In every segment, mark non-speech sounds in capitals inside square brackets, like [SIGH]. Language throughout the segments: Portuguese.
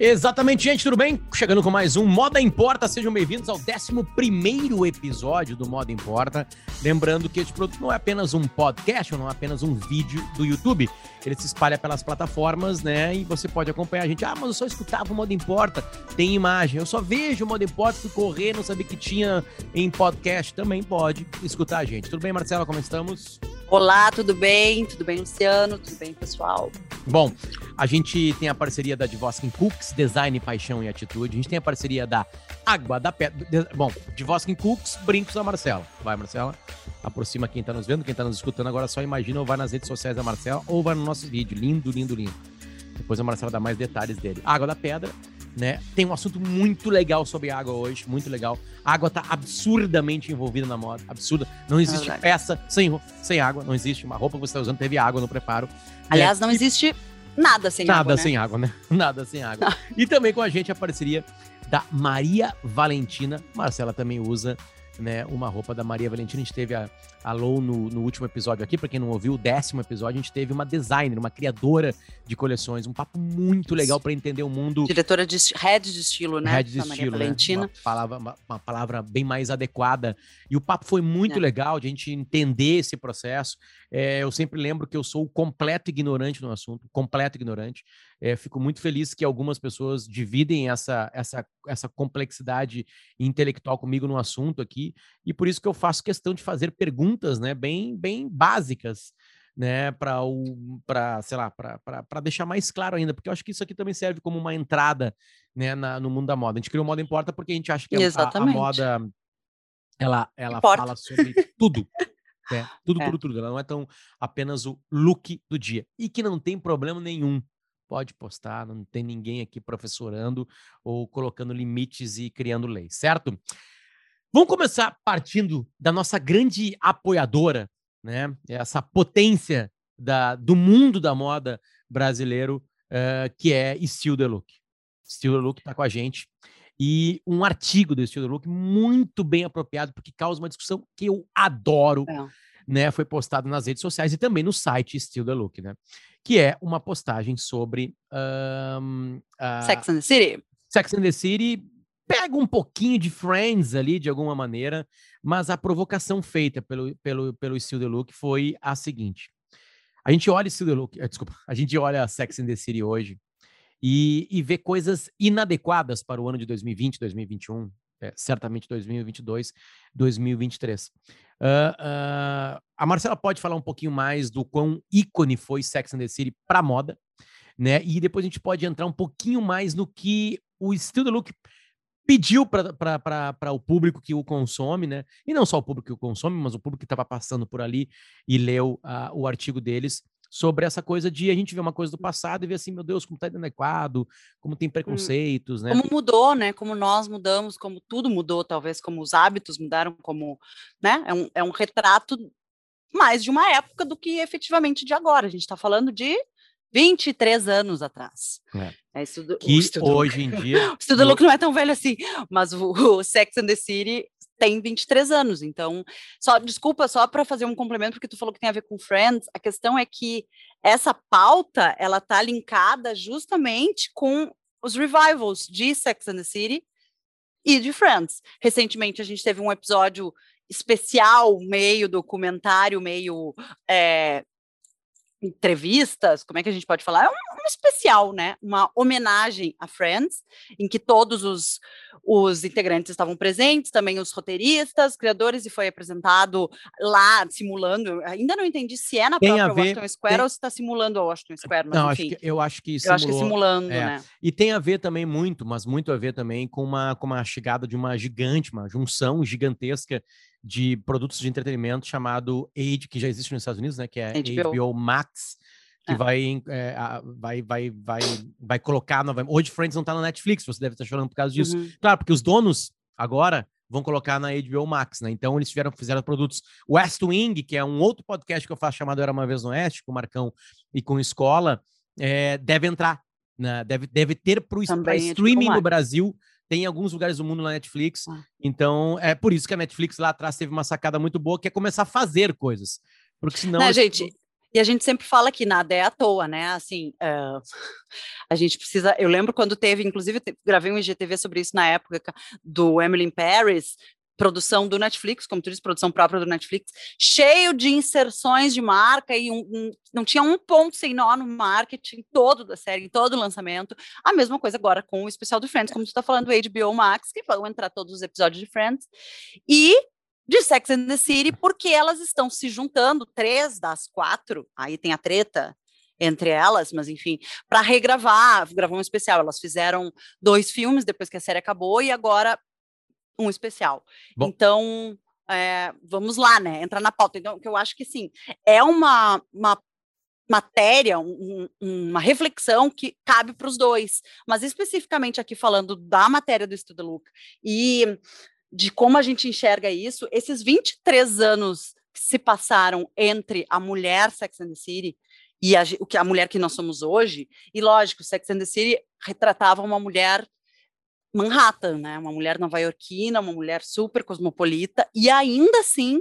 Exatamente, gente, tudo bem? Chegando com mais um Moda Importa, sejam bem-vindos ao 11 episódio do Moda Importa. Lembrando que este produto não é apenas um podcast, não é apenas um vídeo do YouTube. Ele se espalha pelas plataformas, né? E você pode acompanhar a gente. Ah, mas eu só escutava o Moda Importa, tem imagem. Eu só vejo o Moda Importa, fui correr, não sabia que tinha em podcast. Também pode escutar a gente. Tudo bem, Marcela? Como estamos? Olá, tudo bem? Tudo bem, Luciano? Tudo bem, pessoal? Bom, a gente tem a parceria da Divoskin Cooks, Design, Paixão e Atitude. A gente tem a parceria da Água da Pedra. Bom, Divoskin Cooks, brincos da Marcela. Vai, Marcela. Aproxima quem tá nos vendo, quem tá nos escutando agora só imagina ou vai nas redes sociais da Marcela ou vai no nosso vídeo. Lindo, lindo, lindo. Depois a Marcela dá mais detalhes dele. Água da Pedra, né? Tem um assunto muito legal sobre água hoje, muito legal. A água tá absurdamente envolvida na moda, absurda. Não existe peça sem, sem água, não existe uma roupa que você está usando teve água no preparo. Né? Aliás, né? não existe nada sem nada água, Nada sem né? água, né? [LAUGHS] Nada sem água. e também com a gente a parceria da Maria Valentina. Marcela também usa né, uma roupa da Maria Valentina. A gente teve a, a Lou no, no último episódio aqui, para quem não ouviu, o décimo episódio, a gente teve uma designer, uma criadora de coleções, um papo muito legal para entender o mundo. Diretora de head de estilo, né? Head de estilo, né? Valentina. Uma palavra, uma, uma, palavra bem mais adequada. E o papo foi muito é. legal de a gente entender esse processo. É, eu sempre lembro que eu sou completo ignorante no assunto, completo ignorante. É, fico muito feliz que algumas pessoas dividem essa, essa, essa complexidade intelectual comigo no assunto aqui, e por isso que eu faço questão de fazer perguntas né, bem, bem básicas né, para o para, sei lá, para deixar mais claro ainda, porque eu acho que isso aqui também serve como uma entrada, né, na, no mundo da moda. A gente criou Moda Importa porque a gente acha que a, a, a moda ela ela fala sobre tudo. Né? Tudo, é. tudo, tudo. Ela não é tão apenas o look do dia. E que não tem problema nenhum pode postar, não tem ninguém aqui professorando ou colocando limites e criando leis, certo? Vamos começar partindo da nossa grande apoiadora, né? Essa potência da, do mundo da moda brasileiro, uh, que é Still The Look. Still The Look está com a gente. E um artigo do Still The Look muito bem apropriado, porque causa uma discussão que eu adoro. É. Né, foi postado nas redes sociais e também no site Still The Look, né? que é uma postagem sobre um, uh, Sex and the City. Sex and the City pega um pouquinho de Friends ali, de alguma maneira, mas a provocação feita pelo, pelo, pelo Still The Look foi a seguinte. A gente olha Still The Look, eh, desculpa, a gente olha Sex and the City hoje e, e vê coisas inadequadas para o ano de 2020, 2021, é, certamente 2022, 2023. Uh, uh, a Marcela pode falar um pouquinho mais do quão ícone foi Sex and the City para moda, né? E depois a gente pode entrar um pouquinho mais no que o Still the Look pediu para o público que o consome, né? E não só o público que o consome, mas o público que estava passando por ali e leu uh, o artigo deles sobre essa coisa de a gente ver uma coisa do passado e ver assim, meu Deus, como tá inadequado, como tem hum. preconceitos, né? Como mudou, né? Como nós mudamos, como tudo mudou, talvez como os hábitos mudaram, como, né? É um, é um retrato mais de uma época do que efetivamente de agora. A gente está falando de 23 anos atrás. É. É estudo, que hoje em dia. [LAUGHS] o Estudo Look não é tão velho assim, mas o, [LAUGHS] o Sex and the City tem 23 anos. Então, só desculpa só para fazer um complemento porque tu falou que tem a ver com Friends. A questão é que essa pauta ela tá linkada justamente com os revivals de Sex and the City e de Friends. Recentemente a gente teve um episódio especial, meio documentário, meio é, entrevistas, como é que a gente pode falar? É um, um, especial, né? Uma homenagem a Friends, em que todos os, os integrantes estavam presentes, também os roteiristas, criadores, e foi apresentado lá, simulando. Ainda não entendi se é na tem própria ver, Washington Square tem... ou se está simulando a Washington Square, mas não, enfim. Acho que, eu acho que simulou, Eu acho que simulando, é. né? E tem a ver também muito, mas muito a ver também com uma, com uma chegada de uma gigante, uma junção gigantesca de produtos de entretenimento chamado Age, que já existe nos Estados Unidos, né? Que é HBO, HBO Max, que é. vai, é, vai, vai, vai, vai colocar novamente. Hoje Friends não tá na Netflix, você deve estar chorando por causa disso. Uhum. Claro, porque os donos agora vão colocar na HBO Max, né? Então eles tiveram, fizeram produtos West Wing, que é um outro podcast que eu faço chamado Era uma vez no Oeste, com o Marcão e com Escola, é, deve entrar, né? Deve, deve ter para o streaming no Brasil tem em alguns lugares do mundo na Netflix. Ah. Então, é por isso que a Netflix lá atrás teve uma sacada muito boa, que é começar a fazer coisas. Porque senão. Não, gente, E a gente sempre fala que nada é à toa, né? Assim, uh, [LAUGHS] a gente precisa. Eu lembro quando teve, inclusive, gravei um IGTV sobre isso na época do Emily in Paris, produção do Netflix, como tu disse, produção própria do Netflix, cheio de inserções de marca e um, um, não tinha um ponto sem nó no marketing todo da série, todo o lançamento. A mesma coisa agora com o especial do Friends, como tu está falando, do HBO Max, que vão entrar todos os episódios de Friends. E de Sex and the City, porque elas estão se juntando, três das quatro, aí tem a treta entre elas, mas enfim, para regravar, gravar um especial. Elas fizeram dois filmes depois que a série acabou e agora um especial. Bom. Então, é, vamos lá, né? Entrar na pauta. Então, que eu acho que sim, é uma, uma matéria, um, uma reflexão que cabe para os dois, mas especificamente aqui falando da matéria do Estudo Look e de como a gente enxerga isso, esses 23 anos que se passaram entre a mulher Sex and the City e a, a mulher que nós somos hoje, e lógico, Sex and the City retratava uma mulher Manhattan, né? Uma mulher nova-iorquina, uma mulher super cosmopolita, e ainda assim,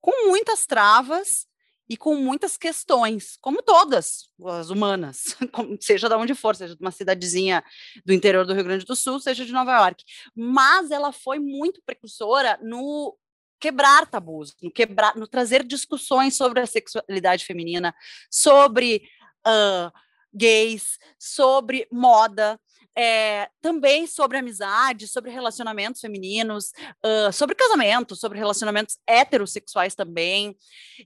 com muitas travas e com muitas questões, como todas as humanas, [LAUGHS] seja de onde for, seja de uma cidadezinha do interior do Rio Grande do Sul, seja de Nova York. Mas ela foi muito precursora no quebrar tabus, no quebrar, no trazer discussões sobre a sexualidade feminina, sobre uh, gays, sobre moda, é, também sobre amizade, sobre relacionamentos femininos, uh, sobre casamento, sobre relacionamentos heterossexuais também.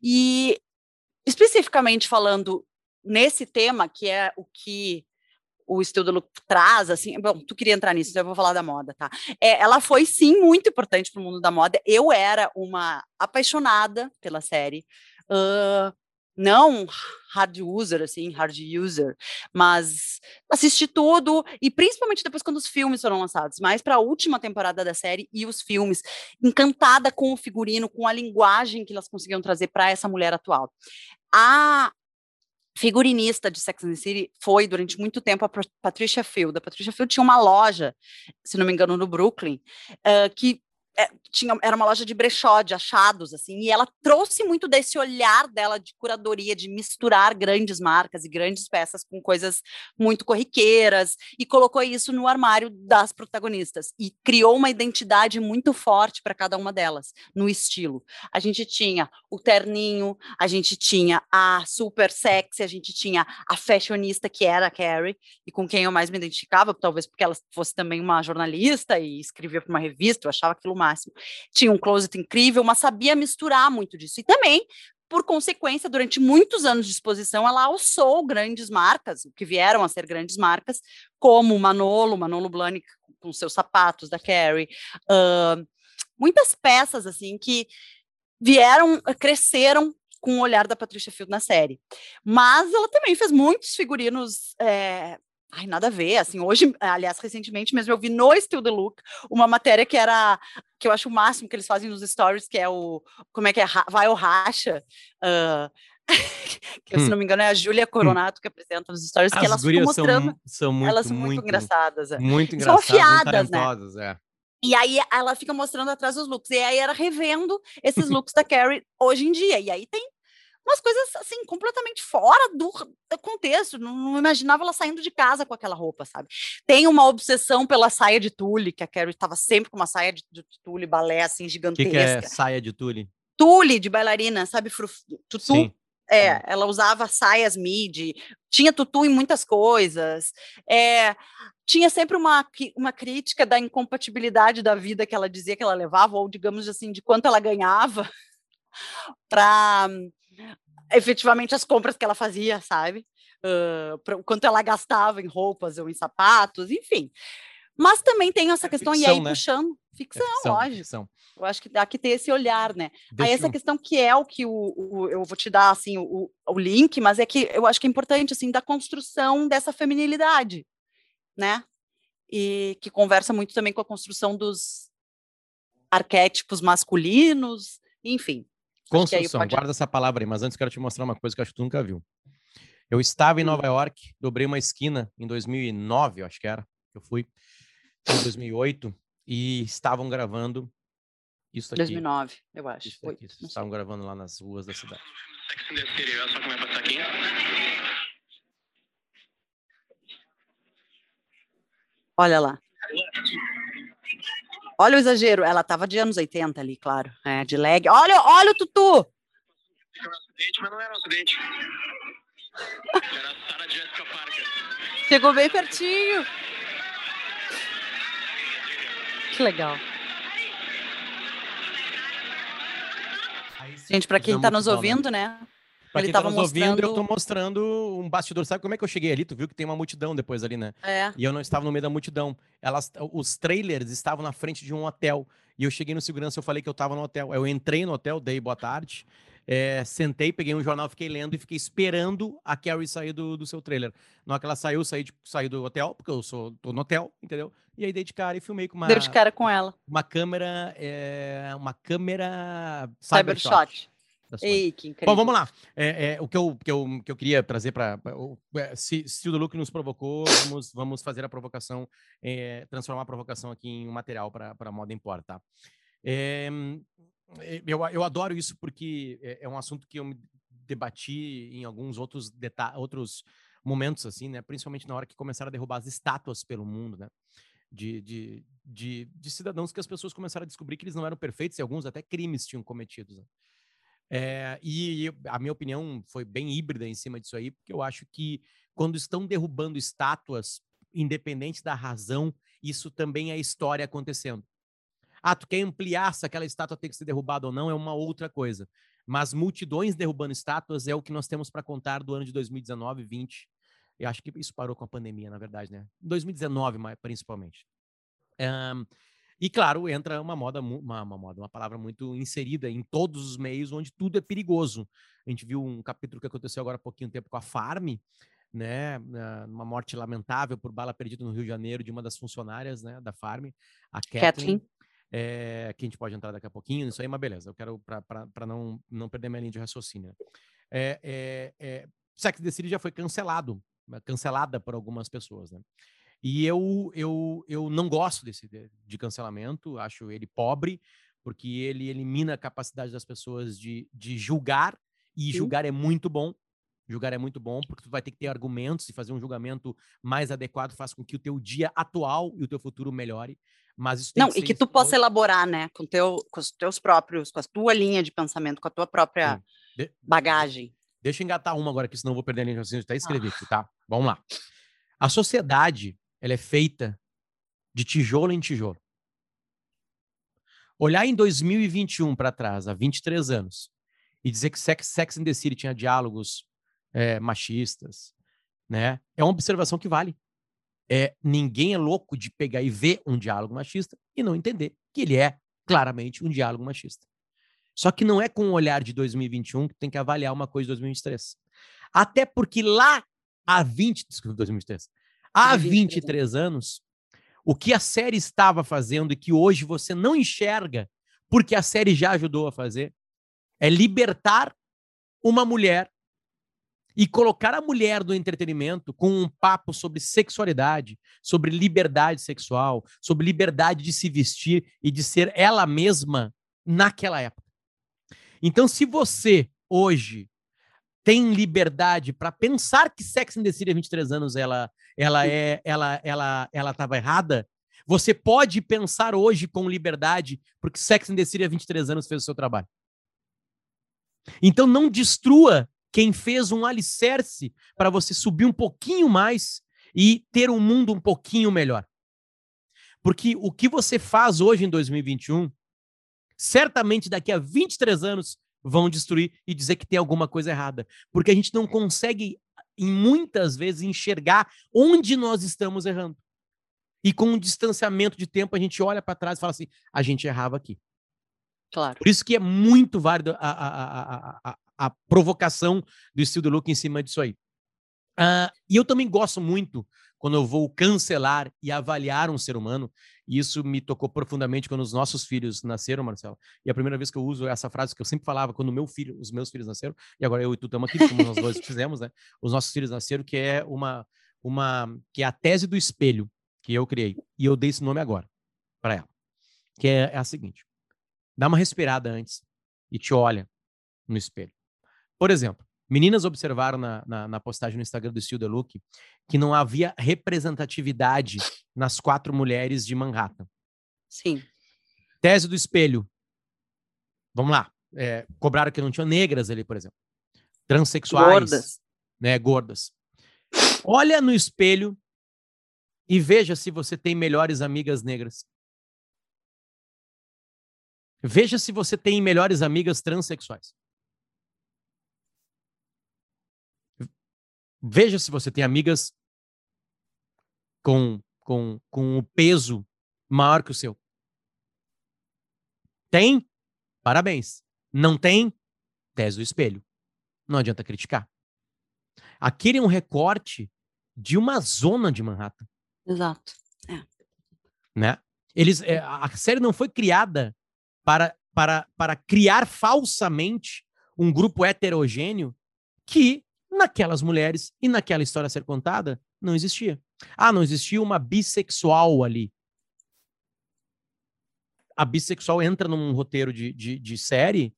E especificamente falando nesse tema, que é o que o estudo traz, assim, bom, tu queria entrar nisso, então eu vou falar da moda, tá? É, ela foi, sim, muito importante para o mundo da moda. Eu era uma apaixonada pela série. Uh, não hard user, assim, hard user, mas assisti tudo, e principalmente depois quando os filmes foram lançados, mais para a última temporada da série e os filmes, encantada com o figurino, com a linguagem que elas conseguiam trazer para essa mulher atual. A figurinista de Sex and the City foi durante muito tempo a Patricia Field. A Patricia Field tinha uma loja, se não me engano, no Brooklyn, uh, que é, tinha, era uma loja de brechó, de achados, assim, e ela trouxe muito desse olhar dela de curadoria, de misturar grandes marcas e grandes peças com coisas muito corriqueiras, e colocou isso no armário das protagonistas, e criou uma identidade muito forte para cada uma delas, no estilo. A gente tinha o terninho, a gente tinha a super sexy, a gente tinha a fashionista, que era a Carrie, e com quem eu mais me identificava, talvez porque ela fosse também uma jornalista e escrevia para uma revista, eu achava aquilo máximo. Tinha um closet incrível, mas sabia misturar muito disso. E também, por consequência, durante muitos anos de exposição, ela alçou grandes marcas, que vieram a ser grandes marcas, como Manolo, Manolo Blahnik com seus sapatos da Carrie, uh, muitas peças assim que vieram, cresceram com o olhar da Patricia Field na série. Mas ela também fez muitos figurinos é, Ai, nada a ver, assim, hoje, aliás, recentemente mesmo eu vi no Still the Look uma matéria que era, que eu acho o máximo que eles fazem nos stories, que é o, como é que é, vai ou racha, uh, [LAUGHS] que, hum. se não me engano é a Júlia hum. Coronato que apresenta nos stories, As que elas ficam mostrando, são, são muito, elas são muito, muito engraçadas. É. Muito engraçadas, são afiadas, né? É. E aí ela fica mostrando atrás os looks. E aí era revendo esses looks da Carrie hoje em dia. E aí tem umas coisas assim completamente fora do, do contexto. Não, não, imaginava ela saindo de casa com aquela roupa, sabe? Tem uma obsessão pela saia de tule, que a Carrie estava sempre com uma saia de, de tule balé assim gigantesca. O que, que, é saia de tule? Tule de bailarina, sabe? Tutu. Sim. É, ela usava saias midi, tinha tutu em muitas coisas. É, tinha sempre uma, uma crítica da incompatibilidade da vida que ela dizia que ela levava, ou digamos assim, de quanto ela ganhava [LAUGHS] para efetivamente as compras que ela fazia, sabe? Uh, pra, quanto ela gastava em roupas ou em sapatos, enfim. Mas também tem essa é questão, ficção, e aí né? puxando, ficção, é ficção, lógico. Ficção. Eu acho que dá que ter esse olhar, né? Deixa aí essa eu... questão que é o que o, o, eu vou te dar, assim, o, o link, mas é que eu acho que é importante, assim, da construção dessa feminilidade, né? E que conversa muito também com a construção dos arquétipos masculinos, enfim. Construção, pode... guarda essa palavra aí, mas antes quero te mostrar uma coisa que acho que tu nunca viu. Eu estava em hum. Nova York, dobrei uma esquina em 2009, eu acho que era, eu fui, em 2008, e estavam gravando Isso aqui. 2009, eu acho. Isso aqui. Vocês estavam gravando lá nas ruas da cidade. Olha lá. Olha o exagero. Ela tava de anos 80 ali, claro. É, de leg. Olha, olha o Tutu! Era um acidente, mas não era um acidente. Era a Sarah Jessica Parker. Chegou bem pertinho. Que legal. Gente, para quem está nos ouvindo, né? Pra Ele quem tá nos mostrando... ouvindo, eu tô mostrando um bastidor. Sabe como é que eu cheguei ali? Tu viu que tem uma multidão depois ali, né? É. E eu não estava no meio da multidão. Elas, os trailers estavam na frente de um hotel. E eu cheguei no segurança, eu falei que eu estava no hotel. Eu entrei no hotel, dei boa tarde. É, sentei, peguei um jornal, fiquei lendo e fiquei esperando a Carrie sair do, do seu trailer. Na hora que ela saiu, saí, de, saí do hotel, porque eu sou, tô no hotel, entendeu? E aí dei de cara e filmei com uma. Deu de cara com ela. Uma câmera. É, uma câmera. Cybershot. Ei, que incrível. Bom, vamos lá. É, é, o que eu, que, eu, que eu queria trazer para. É, se, se o do Luke nos provocou, vamos, vamos fazer a provocação, é, transformar a provocação aqui em um material para a moda importa. Tá? É, eu, eu adoro isso porque é, é, um assunto que eu me debati em alguns outros, outros momentos, assim, né? Principalmente na hora que começaram a derrubar as estátuas pelo mundo, né? De, de, de, de cidadãos que as pessoas começaram a descobrir que eles não eram perfeitos e alguns até crimes tinham cometidos. Né? É, e a minha opinião foi bem híbrida em cima disso aí, porque eu acho que quando estão derrubando estátuas, independente da razão, isso também é história acontecendo. Ah, tu quer ampliar se aquela estátua tem que ser derrubada ou não, é uma outra coisa. Mas multidões derrubando estátuas é o que nós temos para contar do ano de 2019, 20. Eu acho que isso parou com a pandemia, na verdade, né? 2019, principalmente. Um, e claro, entra uma moda, uma, uma, moda, uma palavra muito inserida em todos os meios onde tudo é perigoso. A gente viu um capítulo que aconteceu agora há pouquinho tempo com a Farm, né, uma morte lamentável por bala perdida no Rio de Janeiro de uma das funcionárias, né, da Farm, a Kathleen. Kathleen é, que a gente pode entrar daqui a pouquinho, isso aí, mas beleza, eu quero para não, não perder minha linha de raciocínio. É, é, é, Sex the City já foi cancelado, cancelada por algumas pessoas, né? E eu, eu, eu não gosto desse de, de cancelamento, acho ele pobre, porque ele elimina a capacidade das pessoas de, de julgar, e Sim. julgar é muito bom, julgar é muito bom, porque tu vai ter que ter argumentos e fazer um julgamento mais adequado faz com que o teu dia atual e o teu futuro melhore. Mas isso Não, que e que tu possa elaborar, né, com, teu, com os teus próprios, com a tua linha de pensamento, com a tua própria de... bagagem. Deixa eu engatar uma agora, que senão eu vou perder a linha de raciocínio. Até escrever ah. aqui, tá? Vamos lá. A sociedade, ela é feita de tijolo em tijolo. Olhar em 2021 para trás, há 23 anos, e dizer que Sex, Sex and the City tinha diálogos é, machistas, né? É uma observação que vale é, ninguém é louco de pegar e ver um diálogo machista e não entender que ele é claramente um diálogo machista. Só que não é com o olhar de 2021 que tem que avaliar uma coisa de 2023. Até porque lá há 20, desculpa, 2023, há 23 anos, o que a série estava fazendo e que hoje você não enxerga, porque a série já ajudou a fazer, é libertar uma mulher e colocar a mulher do entretenimento com um papo sobre sexualidade, sobre liberdade sexual, sobre liberdade de se vestir e de ser ela mesma naquela época. Então, se você hoje tem liberdade para pensar que Sex and the City há 23 anos ela ela é ela ela ela estava errada, você pode pensar hoje com liberdade porque Sex and the City há 23 anos fez o seu trabalho. Então não destrua quem fez um alicerce para você subir um pouquinho mais e ter um mundo um pouquinho melhor. Porque o que você faz hoje em 2021, certamente daqui a 23 anos vão destruir e dizer que tem alguma coisa errada. Porque a gente não consegue, em muitas vezes, enxergar onde nós estamos errando. E com um distanciamento de tempo, a gente olha para trás e fala assim: a gente errava aqui. Claro. Por isso que é muito válido a, a, a, a provocação do estilo do look em cima disso aí. Uh, e eu também gosto muito quando eu vou cancelar e avaliar um ser humano, e isso me tocou profundamente quando os nossos filhos nasceram, Marcelo. E a primeira vez que eu uso essa frase que eu sempre falava quando meu filho, os meus filhos nasceram, e agora eu e tu estamos aqui, como nós dois [LAUGHS] fizemos, né? Os nossos filhos nasceram, que é uma, uma, que é a tese do espelho que eu criei, e eu dei esse nome agora para ela, que é, é a seguinte: Dá uma respirada antes e te olha no espelho. Por exemplo, meninas observaram na, na, na postagem no Instagram do The Look que não havia representatividade nas quatro mulheres de Manhattan. Sim. Tese do espelho. Vamos lá. É, cobraram que não tinha negras ali, por exemplo. Transsexuais. Gordas. Né, gordas. Olha no espelho e veja se você tem melhores amigas negras. Veja se você tem melhores amigas transexuais. Veja se você tem amigas com, com, com o peso maior que o seu. Tem? Parabéns. Não tem? Tese do espelho. Não adianta criticar. Aquele é um recorte de uma zona de Manhattan. Exato. É. Né? Eles, é, a série não foi criada para, para, para criar falsamente um grupo heterogêneo que, naquelas mulheres e naquela história a ser contada, não existia. Ah, não existia uma bissexual ali. A bissexual entra num roteiro de, de, de série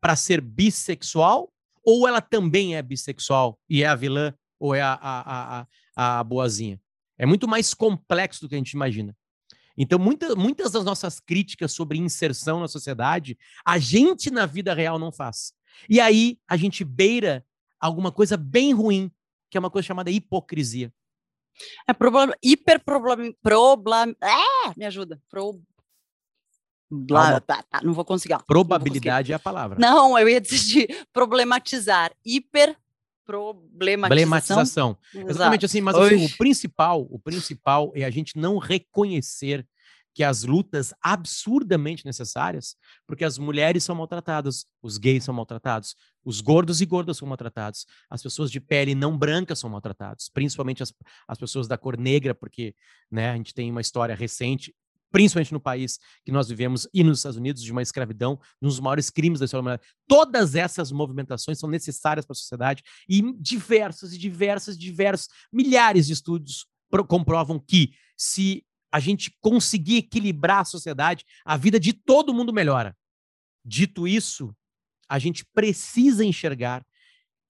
para ser bissexual ou ela também é bissexual e é a vilã ou é a, a, a, a boazinha? É muito mais complexo do que a gente imagina. Então, muita, muitas das nossas críticas sobre inserção na sociedade, a gente na vida real não faz. E aí a gente beira alguma coisa bem ruim, que é uma coisa chamada hipocrisia. É problema, hiper problema, problem, é, me ajuda. Pro, blá, tá, tá, não vou conseguir. Probabilidade vou conseguir. é a palavra. Não, eu ia dizer de problematizar. Hiper problematização. Exatamente assim, mas assim, o principal, o principal é a gente não reconhecer que as lutas absurdamente necessárias, porque as mulheres são maltratadas, os gays são maltratados, os gordos e gordas são maltratados, as pessoas de pele não branca são maltratados, principalmente as, as pessoas da cor negra, porque né, a gente tem uma história recente principalmente no país que nós vivemos e nos Estados Unidos, de uma escravidão, um dos maiores crimes da história humanidade. Todas essas movimentações são necessárias para a sociedade e diversos e diversos, diversos, milhares de estudos comprovam que se a gente conseguir equilibrar a sociedade, a vida de todo mundo melhora. Dito isso, a gente precisa enxergar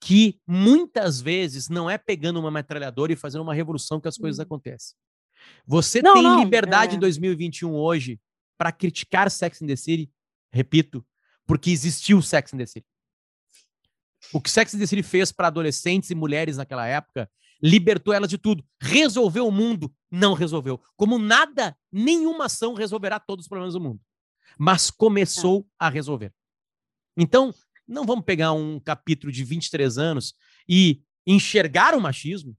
que muitas vezes não é pegando uma metralhadora e fazendo uma revolução que as coisas uhum. acontecem. Você não, tem não, liberdade é... em 2021 hoje para criticar Sex and the City, repito, porque existiu Sex and the City. O que Sex and the City fez para adolescentes e mulheres naquela época libertou elas de tudo. Resolveu o mundo? Não resolveu. Como nada, nenhuma ação resolverá todos os problemas do mundo. Mas começou é. a resolver. Então, não vamos pegar um capítulo de 23 anos e enxergar o machismo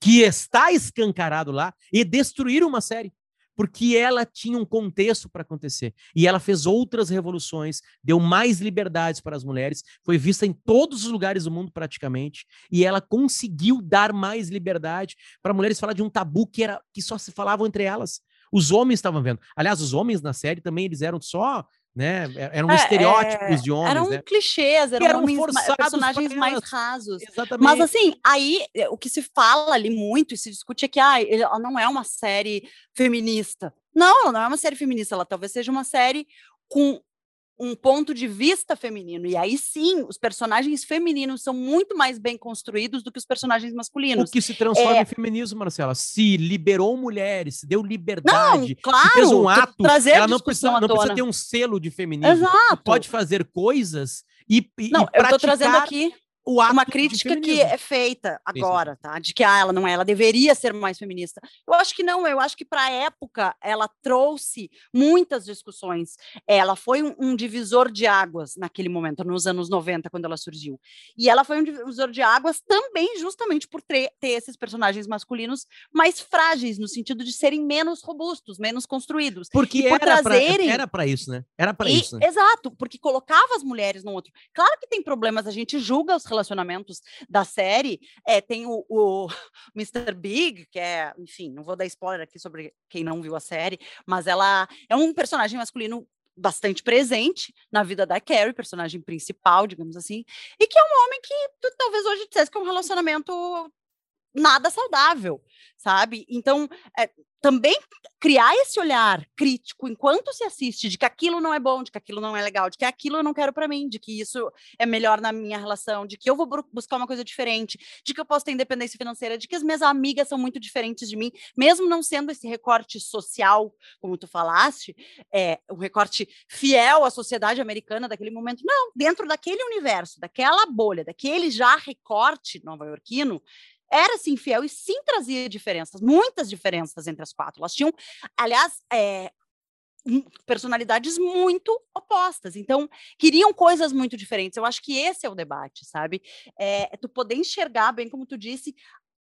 que está escancarado lá e destruir uma série, porque ela tinha um contexto para acontecer. E ela fez outras revoluções, deu mais liberdades para as mulheres, foi vista em todos os lugares do mundo praticamente, e ela conseguiu dar mais liberdade para mulheres falar de um tabu que era que só se falavam entre elas. Os homens estavam vendo. Aliás, os homens na série também eles eram só né? Eram é, estereótipos é, de homens. Eram né? clichês, eram, eram homens, personagens mais rasos. Exatamente. Mas assim, aí eh, o que se fala ali muito e se discute é que ah, ela não é uma série feminista. Não, ela não é uma série feminista, ela talvez seja uma série com um ponto de vista feminino. E aí sim, os personagens femininos são muito mais bem construídos do que os personagens masculinos. O que se transforma é... em feminismo, Marcela. Se liberou mulheres, se deu liberdade, não, claro, fez um ato, ela não precisa, não precisa ter um selo de feminismo. Exato. Pode fazer coisas e, e Não, e eu estou trazendo aqui uma crítica que é feita agora, tá? De que ah, ela não é, ela deveria ser mais feminista. Eu acho que não, eu acho que para a época ela trouxe muitas discussões. Ela foi um, um, divisor de águas naquele momento, nos anos 90, quando ela surgiu. E ela foi um divisor de águas também, justamente por ter, ter esses personagens masculinos mais frágeis, no sentido de serem menos robustos, menos construídos. Porque por era trazerem... para isso, né? Era para isso. Né? Exato, porque colocava as mulheres no outro. Claro que tem problemas, a gente julga os relacionamentos da série, é, tem o, o [LAUGHS] Mr. Big, que é, enfim, não vou dar spoiler aqui sobre quem não viu a série, mas ela é um personagem masculino bastante presente na vida da Carrie, personagem principal, digamos assim, e que é um homem que tu, talvez hoje dissesse que é um relacionamento nada saudável, sabe? Então, é, também criar esse olhar crítico enquanto se assiste de que aquilo não é bom, de que aquilo não é legal, de que aquilo eu não quero para mim, de que isso é melhor na minha relação, de que eu vou buscar uma coisa diferente, de que eu posso ter independência financeira, de que as minhas amigas são muito diferentes de mim, mesmo não sendo esse recorte social, como tu falaste, é um recorte fiel à sociedade americana daquele momento. Não, dentro daquele universo, daquela bolha, daquele já recorte nova-iorquino, era sim fiel e sim trazia diferenças, muitas diferenças entre as quatro. Elas tinham, aliás, é, personalidades muito opostas, então queriam coisas muito diferentes. Eu acho que esse é o debate, sabe? É tu poder enxergar, bem como tu disse,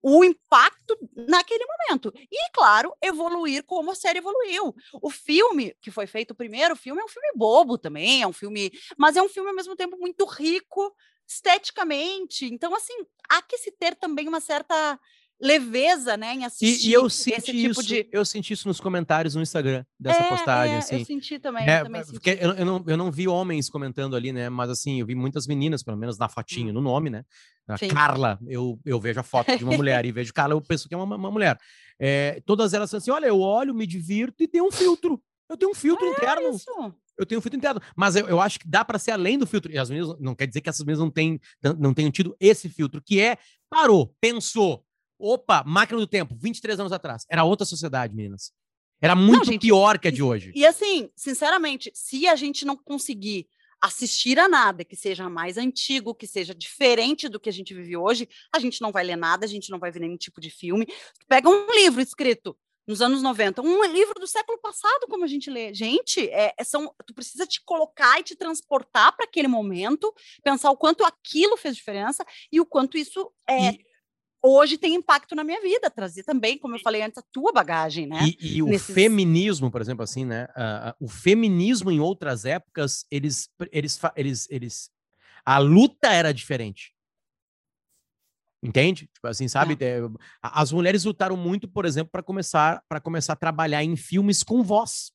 o impacto naquele momento. E, claro, evoluir como a série evoluiu. O filme, que foi feito o primeiro filme, é um filme bobo também, é um filme, mas é um filme ao mesmo tempo muito rico esteticamente. Então, assim, há que se ter também uma certa leveza, né, em assistir e, e eu senti tipo isso, de... eu senti isso nos comentários no Instagram dessa é, postagem, é, assim. Eu senti também, é, eu também porque eu, eu, não, eu não vi homens comentando ali, né, mas assim, eu vi muitas meninas, pelo menos na fotinho, hum. no nome, né, a Sim. Carla, eu, eu vejo a foto de uma mulher e [LAUGHS] vejo Carla, eu penso que é uma, uma mulher. É, todas elas assim, olha, eu olho, me divirto e tem um filtro. Eu tenho um filtro é interno. Isso eu tenho um filtro interno. Mas eu, eu acho que dá para ser além do filtro. E as meninas não quer dizer que essas meninas não, tem, não tenham tido esse filtro, que é parou, pensou. Opa, máquina do tempo, 23 anos atrás. Era outra sociedade, meninas. Era muito não, gente, pior que a de hoje. E, e assim, sinceramente, se a gente não conseguir assistir a nada que seja mais antigo, que seja diferente do que a gente vive hoje, a gente não vai ler nada, a gente não vai ver nenhum tipo de filme. Pega um livro escrito nos anos 90, um livro do século passado, como a gente lê. Gente, é, é são, tu precisa te colocar e te transportar para aquele momento, pensar o quanto aquilo fez diferença e o quanto isso é, e... hoje tem impacto na minha vida, trazer também, como eu falei antes, a tua bagagem, né? E, e o Nesses... feminismo, por exemplo, assim, né? Uh, o feminismo em outras épocas, eles, eles, eles, eles, a luta era diferente. Entende? Tipo assim, sabe? É. É, as mulheres lutaram muito, por exemplo, para começar para começar a trabalhar em filmes com voz.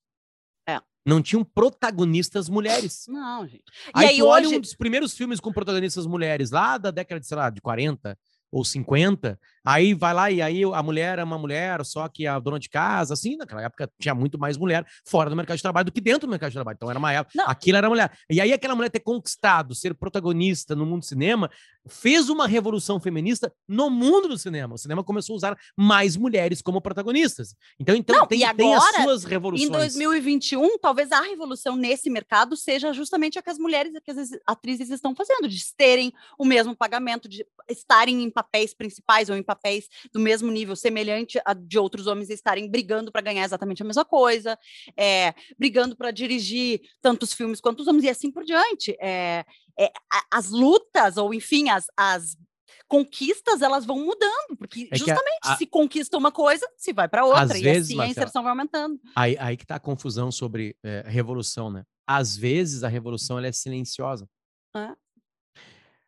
É. Não tinham protagonistas mulheres. Não, gente. E aí, aí hoje... olha um dos primeiros filmes com protagonistas mulheres, lá da década de, sei lá, de 40, ou 50, aí vai lá e aí a mulher é uma mulher, só que a dona de casa, assim, naquela época tinha muito mais mulher fora do mercado de trabalho do que dentro do mercado de trabalho. Então era uma época, Não. aquilo era mulher. E aí aquela mulher ter conquistado ser protagonista no mundo do cinema fez uma revolução feminista no mundo do cinema. O cinema começou a usar mais mulheres como protagonistas. Então, então Não, tem, agora, tem as suas revoluções. Em 2021, talvez a revolução nesse mercado seja justamente a que as mulheres, que as atrizes estão fazendo, de terem o mesmo pagamento, de estarem em papéis principais ou em papéis do mesmo nível, semelhante a de outros homens estarem brigando para ganhar exatamente a mesma coisa, é, brigando para dirigir tantos filmes quanto os homens e assim por diante. É, é, as lutas, ou enfim, as, as conquistas elas vão mudando, porque é justamente a, a, se conquista uma coisa, se vai para outra, e vezes, assim Marcelo, a inserção vai aumentando. Aí, aí que está a confusão sobre é, revolução, né? Às vezes a revolução ela é silenciosa.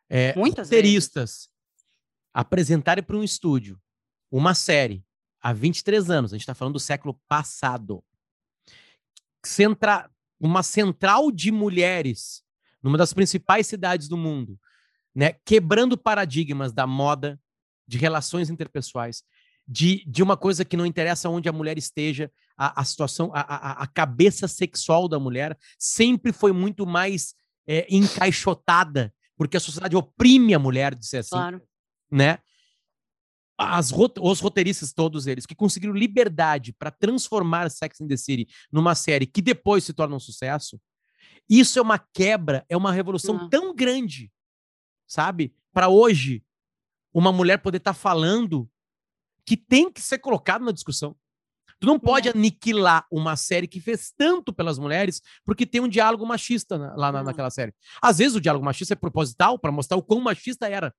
É, Muitas roteiristas vezes. Apresentarem para um estúdio uma série há 23 anos, a gente está falando do século passado, centra, uma central de mulheres numa das principais cidades do mundo, né, quebrando paradigmas da moda, de relações interpessoais, de, de uma coisa que não interessa onde a mulher esteja, a, a situação, a, a, a cabeça sexual da mulher sempre foi muito mais é, encaixotada porque a sociedade oprime a mulher, de ser assim, claro. Né? As, os roteiristas, todos eles, que conseguiram liberdade para transformar Sex and the City numa série que depois se torna um sucesso, isso é uma quebra, é uma revolução uhum. tão grande, sabe? Para hoje, uma mulher poder estar tá falando que tem que ser colocado na discussão. Tu não pode é. aniquilar uma série que fez tanto pelas mulheres porque tem um diálogo machista na, lá na, naquela série. Às vezes o diálogo machista é proposital para mostrar o quão machista era.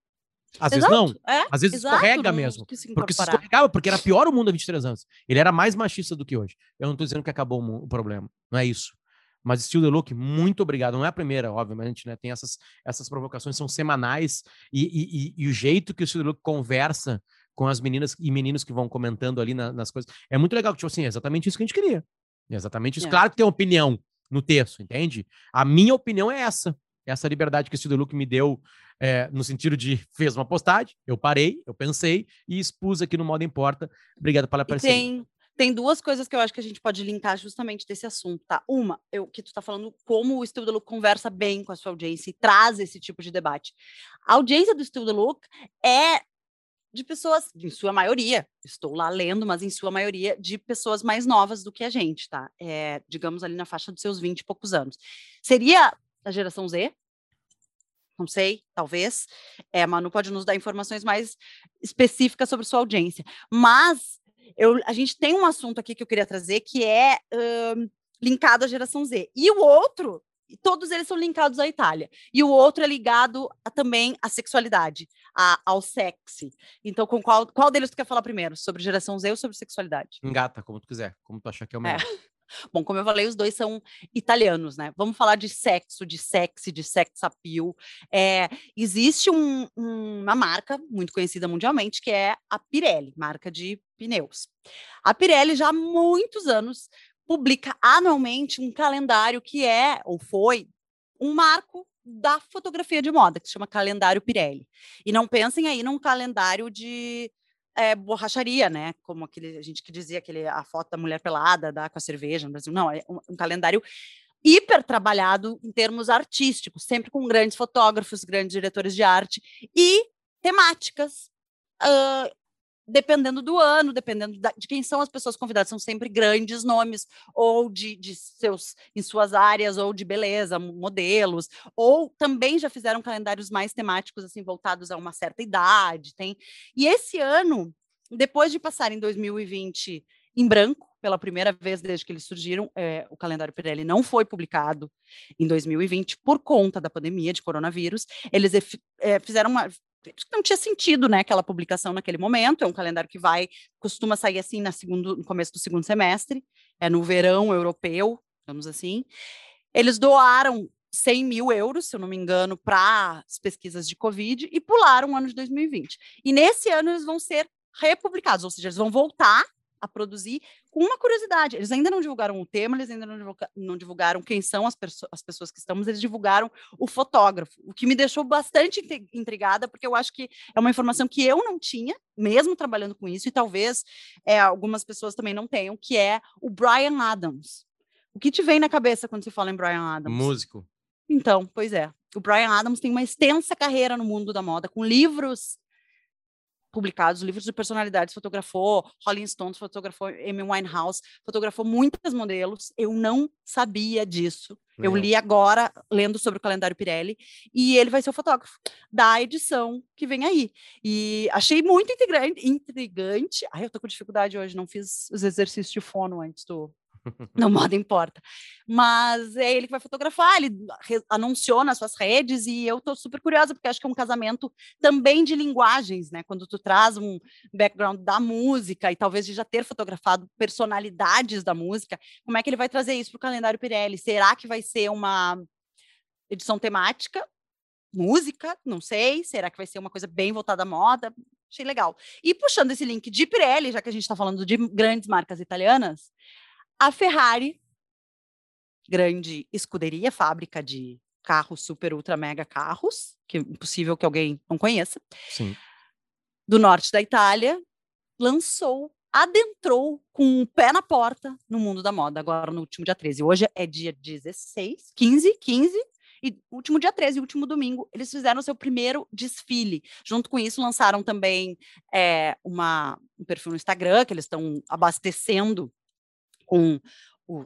Às exato, vezes não. É, Às vezes exato, escorrega mesmo. Se porque se escorregava, porque era pior o mundo há 23 anos. Ele era mais machista do que hoje. Eu não estou dizendo que acabou o, o, problema. Não é isso. Mas Still the Look, muito obrigado. Não é a primeira, obviamente, né? Tem essas, essas provocações, são semanais. E, e, e, e o jeito que o Still the Look conversa com as meninas e meninos que vão comentando ali na, nas coisas. É muito legal, tipo assim, é exatamente isso que a gente queria. É exatamente isso. É. Claro que tem uma opinião no texto, entende? A minha opinião é essa. Essa liberdade que o Studio Look me deu é, no sentido de fez uma postagem, eu parei, eu pensei e expus aqui no Modo Importa. Obrigado pela parceria. Tem, tem duas coisas que eu acho que a gente pode linkar justamente desse assunto, tá? Uma, eu, que tu tá falando como o Studio Look conversa bem com a sua audiência e traz esse tipo de debate. A audiência do Studio Look é de pessoas, em sua maioria, estou lá lendo, mas em sua maioria, de pessoas mais novas do que a gente, tá? É, digamos ali na faixa dos seus 20 e poucos anos. Seria a geração Z? Não sei, talvez. É, a Manu pode nos dar informações mais específicas sobre sua audiência. Mas eu, a gente tem um assunto aqui que eu queria trazer que é uh, linkado à geração Z. E o outro todos eles são linkados à Itália. E o outro é ligado a, também à sexualidade, a, ao sexy. Então, com qual, qual deles tu quer falar primeiro? Sobre geração Z ou sobre sexualidade? Engata, como tu quiser, como tu achar que é o melhor. É. Bom, como eu falei, os dois são italianos, né? Vamos falar de sexo, de sexy, de sex appeal. É, existe um, um, uma marca muito conhecida mundialmente que é a Pirelli, marca de pneus. A Pirelli já há muitos anos publica anualmente um calendário que é, ou foi, um marco da fotografia de moda, que se chama Calendário Pirelli. E não pensem aí num calendário de é, borracharia, né? Como aquele, a gente que dizia aquele, a foto da mulher pelada, da, com a cerveja no Brasil. Não, é um, um calendário hiper trabalhado em termos artísticos, sempre com grandes fotógrafos, grandes diretores de arte e temáticas uh, dependendo do ano, dependendo da, de quem são as pessoas convidadas, são sempre grandes nomes, ou de, de seus, em suas áreas, ou de beleza, modelos, ou também já fizeram calendários mais temáticos, assim, voltados a uma certa idade, tem. E esse ano, depois de passar em 2020 em branco, pela primeira vez desde que eles surgiram, é, o calendário Pirelli não foi publicado em 2020 por conta da pandemia de coronavírus. Eles é, fizeram uma, não tinha sentido, né, aquela publicação naquele momento, é um calendário que vai, costuma sair assim na segundo, no começo do segundo semestre, é no verão europeu, vamos assim. Eles doaram 100 mil euros, se eu não me engano, para as pesquisas de Covid e pularam o ano de 2020. E nesse ano eles vão ser republicados, ou seja, eles vão voltar a produzir com uma curiosidade. Eles ainda não divulgaram o tema, eles ainda não, divulga, não divulgaram quem são as, perso as pessoas que estamos, eles divulgaram o fotógrafo, o que me deixou bastante intrigada, porque eu acho que é uma informação que eu não tinha, mesmo trabalhando com isso, e talvez é, algumas pessoas também não tenham, que é o Brian Adams. O que te vem na cabeça quando se fala em Brian Adams? Músico. Então, pois é. O Brian Adams tem uma extensa carreira no mundo da moda, com livros publicados, livros de personalidades, fotografou Rolling Stones, fotografou Amy Winehouse, fotografou muitos modelos. Eu não sabia disso. Eu li agora, lendo sobre o calendário Pirelli, e ele vai ser o fotógrafo da edição que vem aí. E achei muito intrigante. intrigante. Ai, eu tô com dificuldade hoje, não fiz os exercícios de fono antes do, [LAUGHS] não moda importa. Mas é ele que vai fotografar, ele anunciou nas suas redes e eu estou super curiosa, porque acho que é um casamento também de linguagens, né? Quando tu traz um background da música e talvez de já ter fotografado personalidades da música, como é que ele vai trazer isso para o calendário Pirelli? Será que vai ser uma edição temática? Música? Não sei. Será que vai ser uma coisa bem voltada à moda? Achei legal. E puxando esse link de Pirelli, já que a gente está falando de grandes marcas italianas, a Ferrari, grande escuderia, fábrica de carros super, ultra, mega carros, que é impossível que alguém não conheça, Sim. do norte da Itália, lançou, adentrou com o pé na porta no mundo da moda, agora no último dia 13. Hoje é dia 16, 15, 15, e último dia 13, último domingo, eles fizeram seu primeiro desfile. Junto com isso, lançaram também é, uma, um perfil no Instagram, que eles estão abastecendo com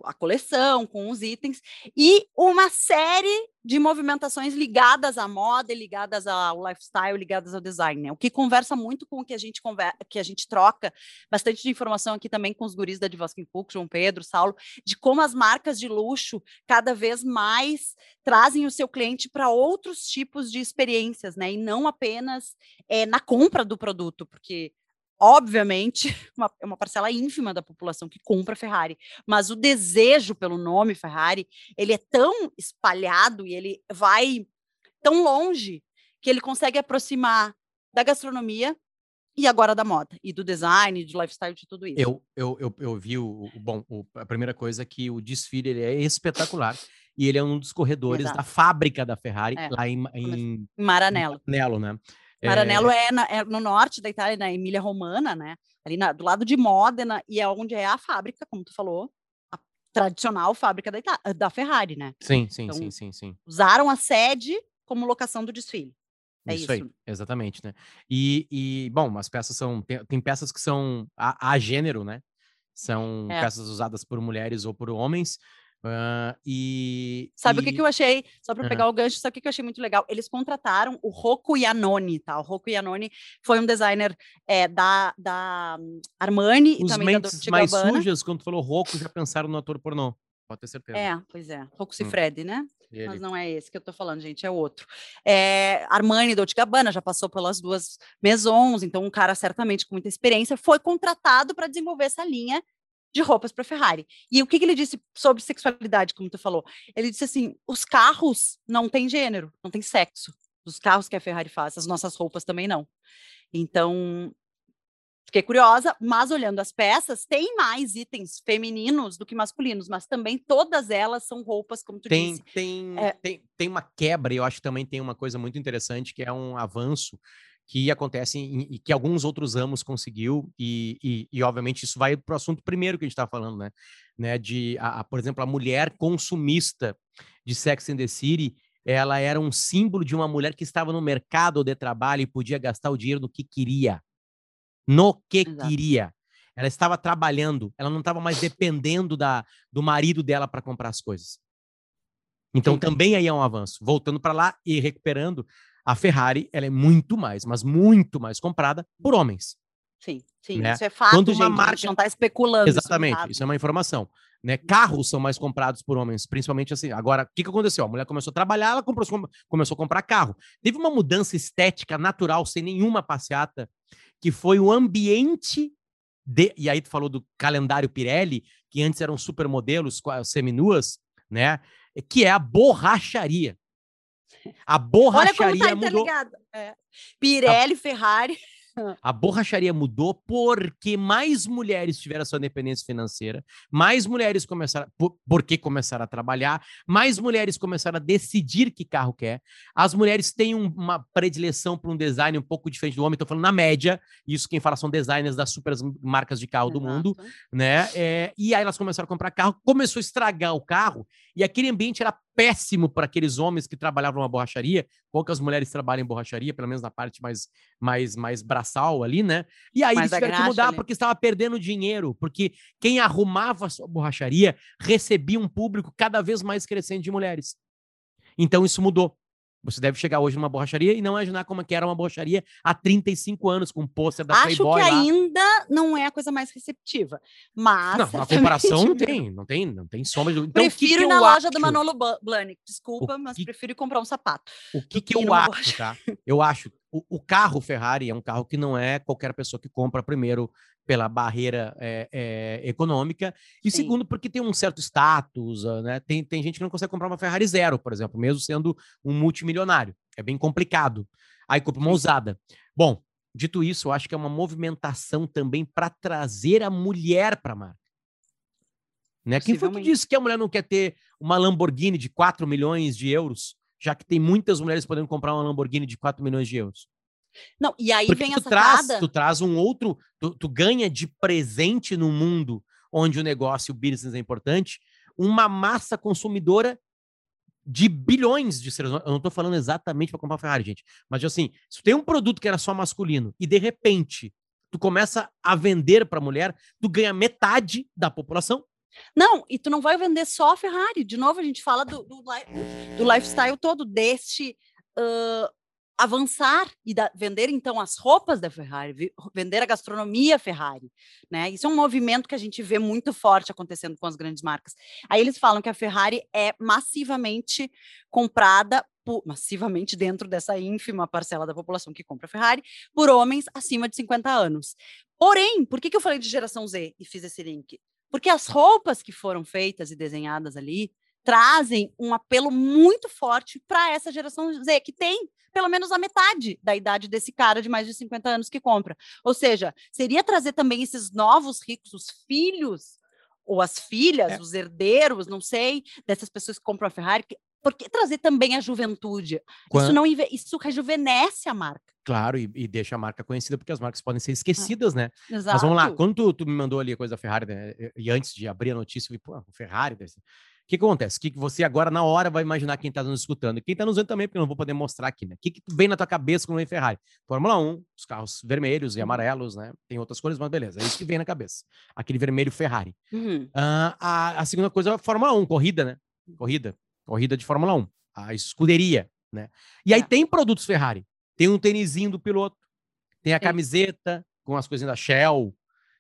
a coleção, com os itens, e uma série de movimentações ligadas à moda, ligadas ao lifestyle, ligadas ao design, né? O que conversa muito com o que a gente conversa, que a gente troca bastante de informação aqui também com os guris da Divoskin Cook, João Pedro, Saulo, de como as marcas de luxo cada vez mais trazem o seu cliente para outros tipos de experiências, né? E não apenas é, na compra do produto, porque obviamente, [LAUGHS] uma, é uma parcela ínfima da população que compra Ferrari, mas o desejo pelo nome Ferrari, ele é tão espalhado e ele vai tão longe que ele consegue aproximar da gastronomia e agora da moda, e do design, do lifestyle, de tudo isso. Eu, eu, eu, eu vi o, o bom, o, a primeira coisa é que o desfile ele é espetacular e ele é um dos corredores Exato. da fábrica da Ferrari, É, lá em, em Maranello. Maranello, né? É, Maranello é, na- é no norte da Itália, na Emília Romana, né? Ali na- do lado de Módena, e é onde é a fábrica, como tu falou, a tradicional fábrica da, Ita- da Ferrari, né? Sim, sim, Então, sim, sim, sim. Usaram a sede como locação do desfile. É isso, aí, isso. exatamente, né? E, e, bom, as peças são. Tem, tem peças que são a, a gênero, né? São É. peças usadas por mulheres ou por homens. Ah, e. Sabe o que, e- que eu achei? Só para pegar o gancho, sabe o que, que eu achei muito legal? Eles contrataram o Rocco Iannone, tá? O Rocco Iannone foi um designer é, da, da hum, Armani e Os também da Dolce mais Gabbana. sujas, quando tu falou rouco, já pensaram no ator pornô. Pode ter certeza. É, pois é. Rocco Hum. Siffredi, né? Ele. Mas não é esse que eu tô falando, gente, é outro. É, Armani e Dolce Gabbana já passou pelas duas maisons, então um cara certamente com muita experiência foi contratado para desenvolver essa linha de roupas para Ferrari. E o que, que ele disse sobre sexualidade, como tu falou? Ele disse assim: os carros não têm gênero, não tem sexo. Os carros que a Ferrari faz, as nossas roupas também não. Então, fiquei curiosa, mas olhando as peças, tem mais itens femininos do que masculinos, mas também todas elas são roupas, como tu Tem, disse, tem, É. tem, tem uma quebra, e eu acho que também tem uma coisa muito interessante, que é um avanço que acontece em- e que alguns outros ramos conseguiu, e, e, e, obviamente isso vai para o assunto primeiro que a gente está falando, né? né? De, a, a- por exemplo, a mulher consumista de Sex and the City, ela era um símbolo de uma mulher que estava no mercado de trabalho e podia gastar o dinheiro no que queria. No que Exato. queria. Ela estava trabalhando, ela não estava mais dependendo da, do marido dela para comprar as coisas. Então Sim. também aí é um avanço. Voltando para lá e recuperando, a Ferrari ela é muito mais, mas muito mais comprada por homens. Sim, sim, né? isso é fato, Quando gente, uma a gente marca- não está especulando. isso é Exatamente, isso é uma informação. Né? Carros são mais comprados por homens, principalmente assim. Agora, o que, que aconteceu? A mulher começou a trabalhar, ela comprou, começou a comprar carro. Teve uma mudança estética natural, sem nenhuma passeata, que foi o ambiente. De... E aí tu falou do calendário Pirelli, que antes eram supermodelos seminuas, né? Que é a borracharia. A Olha como borracharia tá mudou. É. Pirelli, Ferrari. [LAUGHS] A borracharia mudou porque mais mulheres tiveram sua independência financeira, mais mulheres começaram, por, porque começaram a trabalhar, mais mulheres começaram a decidir que carro quer. As mulheres têm um- uma predileção por um design um pouco diferente do homem, estou falando na média, isso quem fala são designers das super marcas de carro do mundo, Exato. né? É, e aí elas começaram a comprar carro, começou a estragar o carro, e aquele ambiente era péssimo para aqueles homens que trabalhavam na borracharia. Poucas mulheres trabalham em borracharia, pelo menos na parte mais, mais, mais braçal ali, né? E aí Mais eles tiveram que mudar ali. porque estava perdendo dinheiro, porque quem arrumava a sua borracharia recebia um público cada vez mais crescente de mulheres. Então isso mudou. Você deve chegar hoje numa borracharia e não imaginar como é que era uma borracharia há 35 anos, com pôster da Acho Playboy que lá. ainda não é a coisa mais receptiva. Mas. Não, [LAUGHS] a comparação não tem, não tem, não tem sombra. Então, que prefiro que ir na loja do acho? Manolo Ba- Blahnik. Desculpa, mas que- prefiro ir comprar um sapato. O que, do que [LAUGHS] eu acho, tá? Eu acho. O, o carro Ferrari é um carro que não é qualquer pessoa que compra, primeiro, pela barreira é, é, econômica, e Sim. segundo, porque tem um certo status, ah, né? Tem, tem gente que não consegue comprar uma Ferrari zero, por exemplo, mesmo sendo um multimilionário. É bem complicado. Aí compra uma usada. Bom, dito isso, eu acho que é uma movimentação também para trazer a mulher para a marca. Né? Quem foi que disse que a mulher não quer ter uma Lamborghini de 4 milhões de euros, já que tem muitas mulheres podendo comprar uma Lamborghini de 4 milhões de euros? Não, e aí Porque vem tu a traz, sacada. tu traz um outro, tu, tu ganha de presente no mundo onde o negócio, o business é importante, uma massa consumidora de bilhões de seres humanos. Eu não estou falando exatamente para comprar uma Ferrari, gente. Mas assim, se tu tem um produto que era só masculino e de repente tu começa a vender para mulher, tu ganha metade da população. Não, e tu não vai vender só a Ferrari. De novo, a gente fala do, do, do lifestyle todo, deste ãh, avançar e da- vender então as roupas da Ferrari, vender a gastronomia Ferrari, né? Isso é um movimento que a gente vê muito forte acontecendo com as grandes marcas. Aí eles falam que a Ferrari é massivamente comprada massivamente dentro dessa ínfima parcela da população que compra Ferrari por homens acima de 50 anos. Porém, por que, que eu falei de geração Z e fiz esse link? Porque as roupas que foram feitas e desenhadas ali trazem um apelo muito forte para essa geração Z, que tem pelo menos a metade da idade desse cara de mais de 50 anos que compra. Ou seja, seria trazer também esses novos ricos, os filhos, ou as filhas, É. os herdeiros, não sei, dessas pessoas que compram a Ferrari, que- por que trazer também a juventude? Isso Quan- não isso rejuvenesce a marca. Claro, e, e deixa a marca conhecida, porque as marcas podem ser esquecidas, né? Exato. Mas vamos lá, quando tu, tu me mandou ali a coisa da Ferrari, né, e- antes de abrir a notícia, eu vi, pô, Ferrari. deve ser- O que, que acontece? O que, que você agora, na hora, vai imaginar quem está nos escutando? E quem está nos vendo também, porque eu não vou poder mostrar aqui, né? O que, que vem na tua cabeça quando vem Ferrari? Fórmula 1, os carros vermelhos e Uhum. amarelos, né? Tem outras cores, mas beleza, é isso que vem na cabeça. Aquele vermelho Ferrari. Uhum. Ah, a, a segunda coisa é a Fórmula 1, corrida, né? Corrida. Corrida de Fórmula 1. A escuderia, né? E aí É. tem produtos Ferrari. Tem um tênisinho do piloto. Tem a camiseta com as coisinhas da Shell,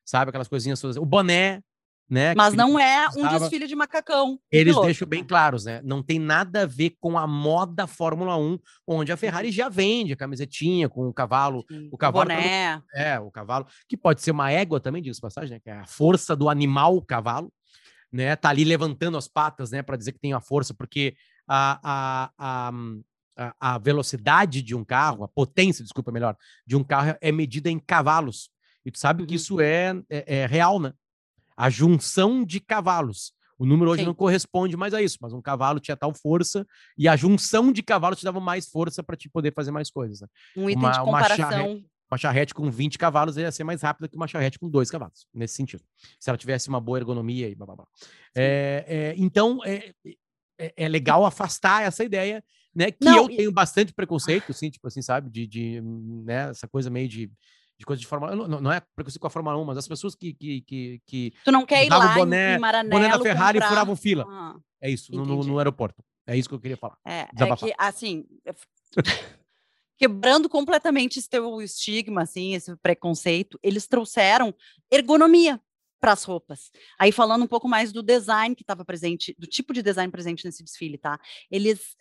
sabe? Aquelas coisinhas todas. O boné, né? Mas não é um desfile de macacão. Eles piloto, deixam bem né? claros, né? Não tem nada a ver com a moda Fórmula 1, onde a Ferrari já vende a camisetinha com o cavalo Sim, o cavalo não- boné. é, o cavalo, que pode ser uma égua também, de passagem, né? Que é a força do animal cavalo, né? Tá ali levantando as patas, né? Para dizer que tem a força, porque a, a, a, a, velocidade de um carro, a potência, desculpa, melhor, de um carro é medida em cavalos. E tu sabe que Uhum. isso é, é, é real, né? A junção de cavalos. O número hoje Sim. não corresponde mais a isso, mas um cavalo tinha tal força e a junção de cavalos te dava mais força para te poder fazer mais coisas. Né? Um item Uma- de uma charre- comparação. Uma charrete com 20 cavalos ia ser mais rápida que uma charrete com dois cavalos, nesse sentido. Se ela tivesse uma boa ergonomia e blá, blá, blá. É, é, então, é, é, é legal afastar essa ideia, né? Que Não, eu e- tenho bastante preconceito, assim, tipo assim, sabe? De, de né, essa coisa meio de, de coisa de Fórmula 1. Não, não é preconceito com a Fórmula 1, mas as pessoas que, que, que, que Tu não quer ir lá boné- em Maranello boné da Ferrari comprar... furavam fila. Ah, é isso, no, no, aeroporto. É isso que eu queria falar. é, é que, assim... [LAUGHS] Quebrando completamente esse teu estigma, assim, esse preconceito, eles trouxeram ergonomia para as roupas. Aí falando um pouco mais do design que estava presente, do tipo de design presente nesse desfile, tá? Eles,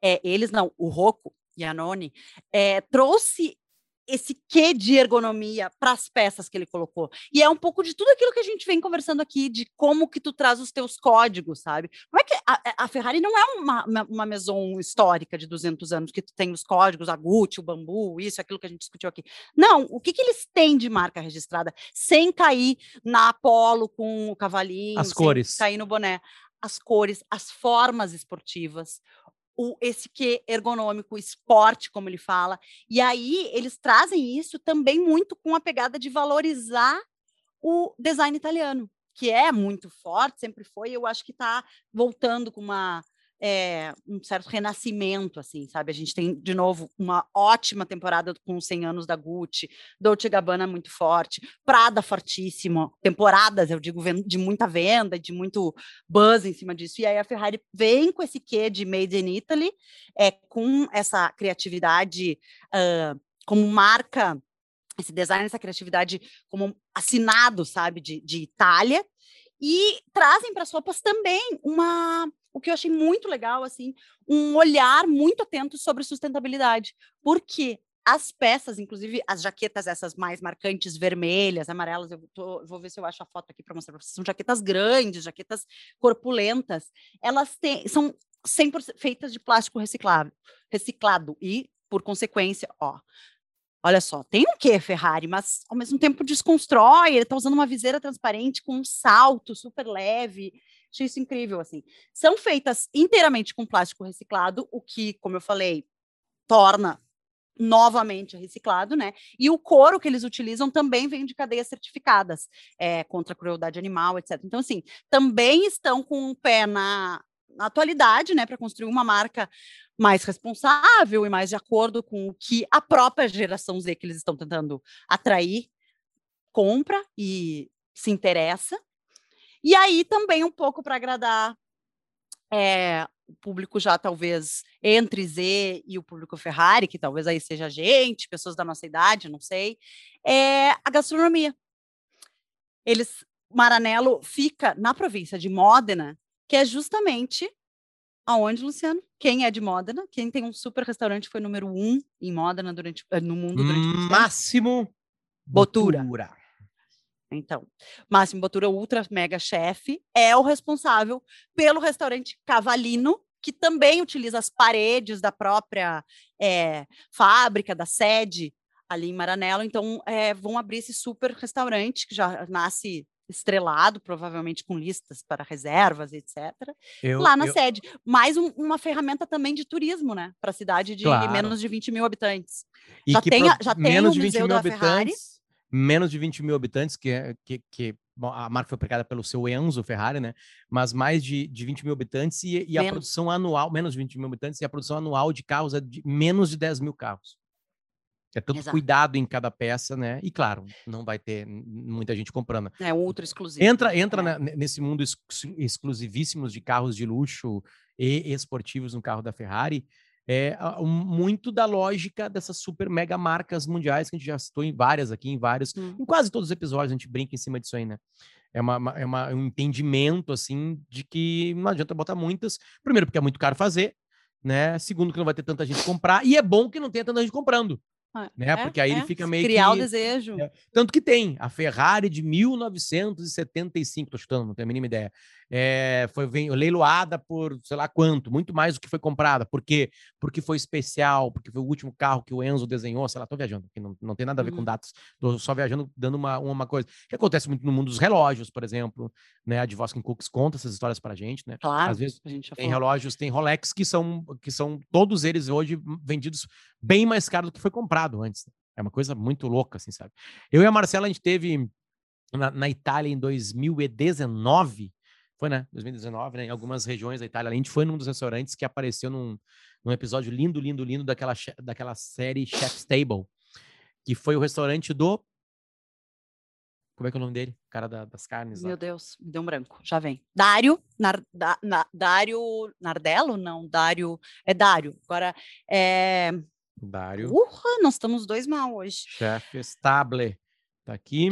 é, eles não, o Rocco e a Noni é, trouxe esse quê de ergonomia para as peças que ele colocou. E é um pouco de tudo aquilo que a gente vem conversando aqui, de como que tu traz os teus códigos, sabe? Não é que a, a Ferrari não é uma, uma, uma maison histórica de 200 anos, que tu tem os códigos, a Gucci, o bambu, isso, aquilo que a gente discutiu aqui. Não, o que, que eles têm de marca registrada, sem cair na Apollo com o cavalinho, As cores. cair no boné. As cores, as formas esportivas, o, esse que ergonômico, esporte, como ele fala. E aí eles trazem isso também muito com a pegada de valorizar o design italiano, que é muito forte, sempre foi, eu acho que está voltando com uma é, um certo renascimento, assim, sabe? A gente tem, de novo, uma ótima temporada com os 100 anos da Gucci, Dolce Gabbana muito forte, Prada fortíssimo, temporadas, eu digo, de muita venda, de muito buzz em cima disso, e aí a Ferrari vem com esse quê de Made in Italy, é, com essa criatividade ah, como marca, esse design, essa criatividade como assinado, sabe, de, de Itália, e trazem para as roupas também uma o que eu achei muito legal assim um olhar muito atento sobre sustentabilidade porque as peças, inclusive as jaquetas essas mais marcantes, vermelhas, amarelas, eu tô- vou ver se eu acho a foto aqui para mostrar para vocês. São jaquetas grandes, jaquetas corpulentas. Elas têm, são 100% feitas de plástico reciclável, reciclado e, por consequência, ó, Olha só, tem um quê, Ferrari, mas ao mesmo tempo desconstrói. Ele está usando uma viseira transparente com um salto super leve. Achei isso incrível, assim. São feitas inteiramente com plástico reciclado, o que, como eu falei, torna novamente reciclado, né? E o couro que eles utilizam também vem de cadeias certificadas é, contra a crueldade animal, etc. Então, assim, também estão com um pé na, na atualidade, né, para construir uma marca mais responsável e mais de acordo com o que a própria geração Z que eles estão tentando atrair compra e se interessa. E aí também um pouco para agradar é, o público já talvez entre Z e o público Ferrari, que talvez aí seja a gente, pessoas da nossa idade, não sei, é a gastronomia. Eles, Maranello fica na província de Módena, que é justamente aonde, Luciano? Quem é de Módena? Quem tem um super restaurante foi número um em Módena durante, eh, no mundo durante? Máximo Botura. Botura. Então, Máximo Botura, ultra mega chefe, é o responsável pelo restaurante Cavalino, que também utiliza as paredes da própria eh, fábrica, da sede ali em Maranello. Então, eh, vão abrir esse super restaurante que já nasce estrelado, provavelmente com listas para reservas, etc. Eu, lá na eu- sede. Mais um- uma ferramenta também de turismo, né? Para a cidade de Claro. menos de 20 mil habitantes. e já tem pro- já tem menos o de 20 Museu mil da Ferrari. Menos de 20 mil habitantes, que, é- que, a marca foi aplicada pelo seu Enzo Ferrari, né? Mas mais de, de 20 mil habitantes e, e a Menos. produção anual, menos de 20 mil habitantes, e a produção anual de carros é de menos de 10 mil carros. É tanto Exato. cuidado em cada peça, né? E claro, não vai ter muita gente comprando. É ultra exclusivo. Entra, entra É. na- ne- nesse mundo ex- exclusivíssimos de carros de luxo e esportivos no carro da Ferrari. É muito da lógica dessas super mega marcas mundiais que a gente já citou em várias aqui, em vários, Hum. em quase todos os episódios a gente brinca em cima disso aí, né? É, uma, é uma- um entendimento assim de que não adianta botar muitas. Primeiro, porque é muito caro fazer, né? Segundo, que não vai ter tanta gente comprar. E é bom que não tenha tanta gente comprando, né? é, porque aí ele é. fica meio Criar o que desejo. É. Tanto que tem a Ferrari de 1975, tô chutando, não tenho a mínima ideia. É, foi leiloada por sei lá quanto, muito mais do que foi comprada. Por quê? Porque foi especial, porque foi o último carro que o Enzo desenhou, sei lá, tô viajando, que não, não tem nada a ver com Uhum. datas, tô só viajando, dando uma, uma coisa. Que acontece muito no mundo dos relógios, por exemplo, né? A Dvoskin Cooks conta essas histórias pra gente, né? Claro. Às vezes a gente já tem relógios, tem Rolex que são, que são todos eles hoje vendidos bem mais caro do que foi comprado antes. É uma coisa muito louca, assim, sabe? Eu e a Marcela, a gente teve na, na Itália em 2019, foi, né? 2019, né? Em algumas regiões da Itália. A gente foi num dos restaurantes que apareceu num, num episódio lindo, lindo, lindo daquela, daquela série Chef's Table, que foi o restaurante do. Como é que é o nome dele? O cara da- das carnes lá. Meu Deus, me deu um branco. Já vem. Dário, Nar, da, na- Dário Nardello? Não, Dário. É Dário. Agora, é. Dário. Urra, nós estamos dois mal hoje. Chef Stable. Tá aqui.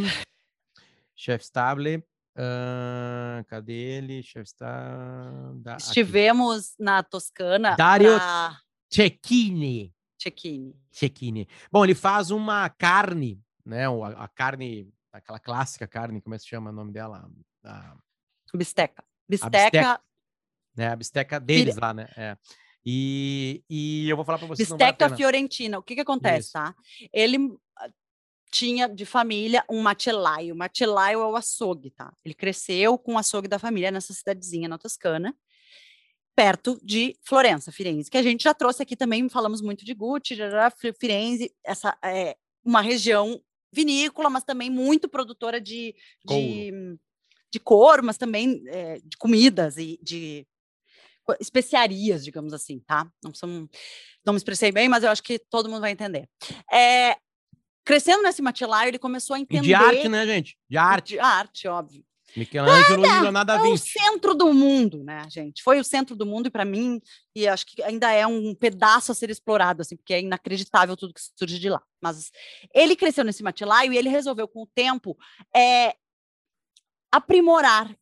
Chef Stable. ah, cadê ele? Chef Stable. Estivemos na Toscana. Dário- pra Cecchini. Cecchini. Cecchini. Bom, ele faz uma carne, né? A, a carne, aquela clássica carne, como é que se chama o nome dela? A, Bisteca. bisteca. Bisteca, né, a bisteca deles lá, né? É. E, e eu vou falar para vocês. não vale fiorentina. O que que acontece, Isso. tá? Ele ah, tinha de família um macelaio. O macelaio é o açougue, tá? Ele cresceu com o açougue da família nessa cidadezinha na Toscana, perto de Florença, Firenze, que a gente já trouxe aqui também, falamos muito de Gucci, Firenze, essa é uma região vinícola, mas também muito produtora de, de, de couro, mas também é, de comidas e de especiarias, digamos assim, tá? Não são, não me expressei bem, mas eu acho que todo mundo vai entender. É, crescendo nesse matilaio, ele começou a E entender de arte, né, gente? De arte. de arte, óbvio. Michelangelo e Leonardo da É o Vinci. centro do mundo, né, gente? Foi o centro do mundo e para mim, e acho que ainda é um pedaço a ser explorado, assim, porque é inacreditável tudo que surge de lá. Mas ele cresceu nesse matilaio e ele resolveu, com o tempo, é, aprimorar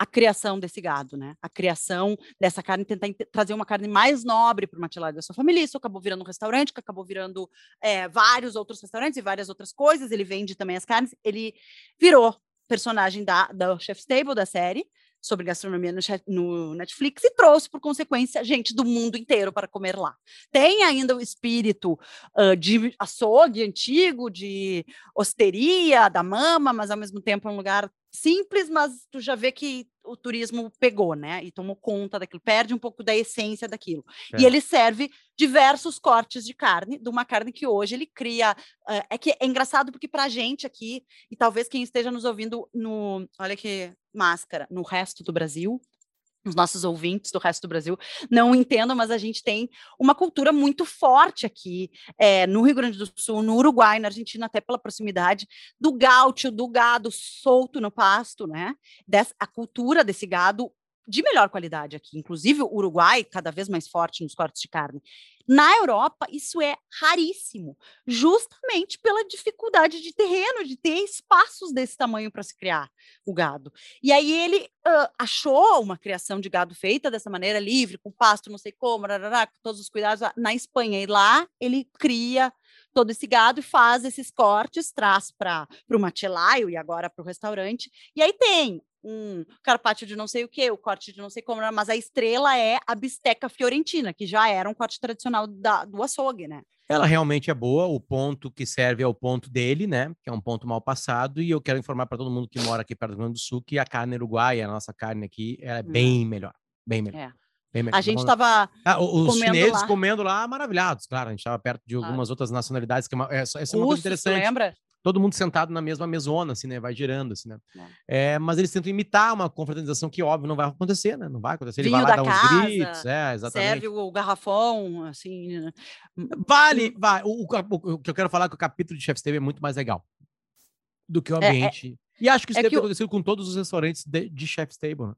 a criação desse gado, né? A criação dessa carne, tentar trazer uma carne mais nobre para o matilaio da sua família. Isso acabou virando um restaurante, que acabou virando é, vários outros restaurantes e várias outras coisas. Ele vende também as carnes. Ele virou personagem da, da Chef's Table, da série, sobre gastronomia no, no Netflix, e trouxe, por consequência, gente do mundo inteiro para comer lá. Tem ainda o espírito ah, de açougue antigo, de hosteria, da mama, mas ao mesmo tempo é um lugar simples, mas tu já vê que o turismo pegou, né? E tomou conta daquilo, perde um pouco da essência daquilo. E É. ele serve diversos cortes de carne, de uma carne que hoje ele cria. ah, é que é engraçado porque para a gente aqui, e talvez quem esteja nos ouvindo no. Olha que máscara, no resto do Brasil. Os nossos ouvintes do resto do Brasil não entendam, mas a gente tem uma cultura muito forte aqui eh, no Rio Grande do Sul, no Uruguai, na Argentina, até pela proximidade, do gaúcho, do gado solto no pasto, né? Des- a cultura desse gado de melhor qualidade aqui. Inclusive, o Uruguai, cada vez mais forte nos cortes de carne. Na Europa, isso é raríssimo, justamente pela dificuldade de terreno, de ter espaços desse tamanho para se criar o gado. E aí ele ah, achou uma criação de gado feita dessa maneira, livre, com pasto, não sei como, rarará, com todos os cuidados, na Espanha. E lá ele cria todo esse gado e faz esses cortes, traz para o machelaio e agora para o restaurante. E aí tem um carpaccio de não sei o que, o corte de não sei como, mas a estrela é a bisteca fiorentina, que já era um corte tradicional da, do açougue, né? Ela realmente é boa, o ponto que serve é o ponto dele, né? Que é um ponto mal passado, e eu quero informar para todo mundo que mora aqui perto do Rio Grande do Sul que a carne uruguaia, a nossa carne aqui, é bem melhor, bem melhor. É. Bem melhor. A gente estava Ah, os comendo chineses lá. comendo lá maravilhados, claro. A gente estava perto de Ah. algumas outras nacionalidades, que é uma, é, essa é uma coisa russos, tu interessante. lembra? Todo mundo sentado na mesma mesona, assim, né? Vai girando, assim, né? É, mas eles tentam imitar uma confraternização que, óbvio, não vai acontecer, né? Não vai acontecer. Ele Vinho vai lá da dar uns casa, gritos, é, exatamente. Serve o garrafão, assim. né? Vale, vai. O, o cap- o que eu quero falar é que o capítulo de Chef's Table é muito mais legal do que o É, é- ambiente. e acho que isso é deve ter o- acontecido com todos os restaurantes de, de Chef's Table.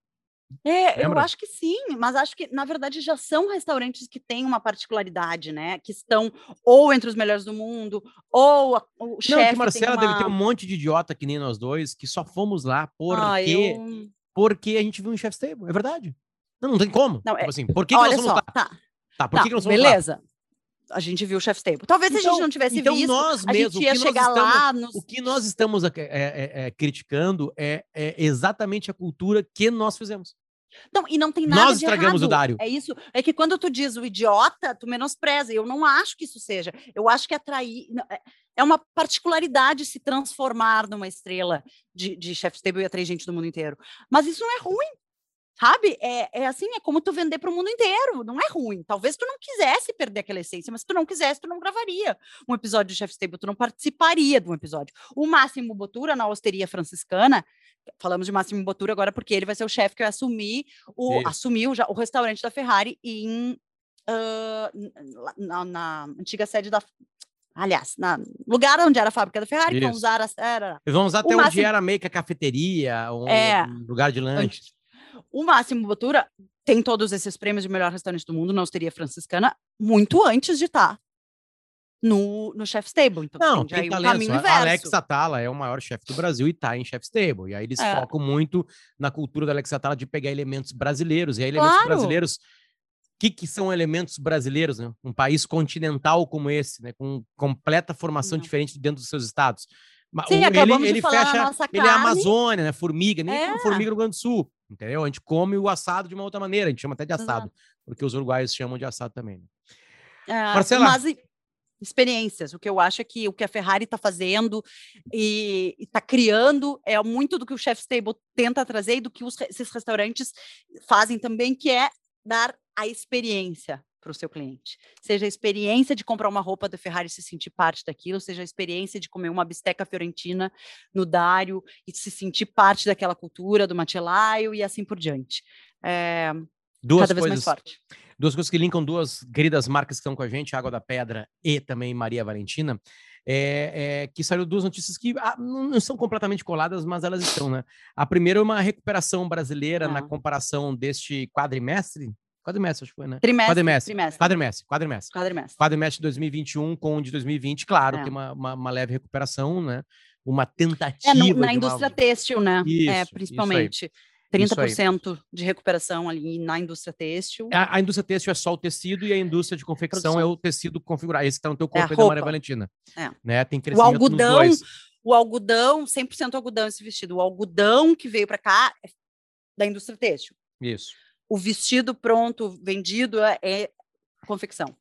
É, eu Lembra? acho que sim, mas acho que, na verdade, já são restaurantes que têm uma particularidade, né? Que estão ou entre os melhores do mundo, ou a- o Não, chefe que Marcela tem deve ter um uma... monte de idiota que nem nós dois, que só fomos lá porque, Ah, eu... porque a gente viu um Chef's Table. É verdade. Não, não tem como. Não, tipo é- assim, por que, que Olha nós só, lá? tá, Tá, por tá, que, que nós lá? beleza. A gente viu o Chef's Table. Talvez se a Então- gente não tivesse então visto, nós a mesmos, gente ia chegar estamos- lá nos... O que nós estamos é, é, é, é, criticando é, é exatamente a cultura que nós fizemos. Não, e não tem nada Nós de estragamos o errado. Dário. É isso. É que quando tu diz o idiota, tu menospreza. Eu não acho que isso seja. Eu acho que atrair é- é uma particularidade se transformar numa estrela de, de chef's table e atrair gente do mundo inteiro. Mas isso não é ruim. Sabe? É, é assim, é como tu vender para o mundo inteiro. Não é ruim. Talvez tu não quisesse perder aquela essência, mas se tu não quisesse, tu não gravaria um episódio de Chef's Table, tu não participaria de um episódio. O Máximo Botura, na Osteria Franciscana, falamos de Máximo Botura agora porque ele vai ser o chefe que vai assumir o, Isso. assumiu já o restaurante da Ferrari em lá na, na antiga sede da aliás, na lugar onde era a fábrica da Ferrari, que Isso. vão usar a, era E vamos até onde máximo- era meio que a cafeteria, um, É. um lugar de lanche. O Máximo Botura tem todos esses prêmios de melhor restaurante do mundo na Osteria Franciscana muito antes de estar no, no Chef's Table. Então, Não, tem já tem um talento. caminho A- inverso. Alex Atala é o maior chefe do Brasil e tá em Chef's Table. E aí eles É. focam muito na cultura da Alex Atala de pegar elementos brasileiros. E aí, elementos Claro. brasileiros. O que, que são elementos brasileiros, né? Um país continental como esse, né? Com completa formação Não. diferente dentro dos seus estados. Sim, o- ele ele fecha. Ele é carne. Amazônia, né? Formiga, nem É. formiga no Rio Grande do Sul. Entendeu? A gente come o assado de uma outra maneira, a gente chama até de assado, Exato. porque os uruguaios chamam de assado também. né? É, Marcela. Mas experiências, o que eu acho é que o que a Ferrari está fazendo e está criando é muito do que o Chef's Table tenta trazer e do que os esses restaurantes fazem também, que é dar a experiência para o seu cliente. Seja a experiência de comprar uma roupa da Ferrari e se sentir parte daquilo, seja a experiência de comer uma bisteca fiorentina no Dário e se sentir parte daquela cultura, do Macelaio e assim por diante. É, Duas cada vez coisas, mais forte. duas coisas que linkam duas queridas marcas que estão com a gente, Água da Pedra e também Maria Valentina, é, é, que saíram duas notícias que ah, não são completamente coladas, mas elas estão, né? A primeira é uma recuperação brasileira na Ah. comparação deste quadrimestre, quadrimestre acho que foi, né? Trimestre, Quadrimestre, trimestre, Quadrimestre, quadrimestre. quadrimestre. Quadrimestre de 2021 com o de 2020, claro, É. tem uma, uma, uma leve recuperação, né? Uma É, tentativa no- de na uma- indústria têxtil, né? Isso, isso é, principalmente. Isso aí. 30% de recuperação ali na indústria têxtil. A, a indústria têxtil é só o tecido e a indústria de confecção é Produção. o tecido configurado. Esse que tá no teu É corpo aí da Maria. Valentina. É. Né? Tem crescimento nos algodão. O algodão, 100% algodão esse vestido. O algodão que veio para cá é da indústria têxtil. Isso. O vestido pronto, vendido, é, é confecção.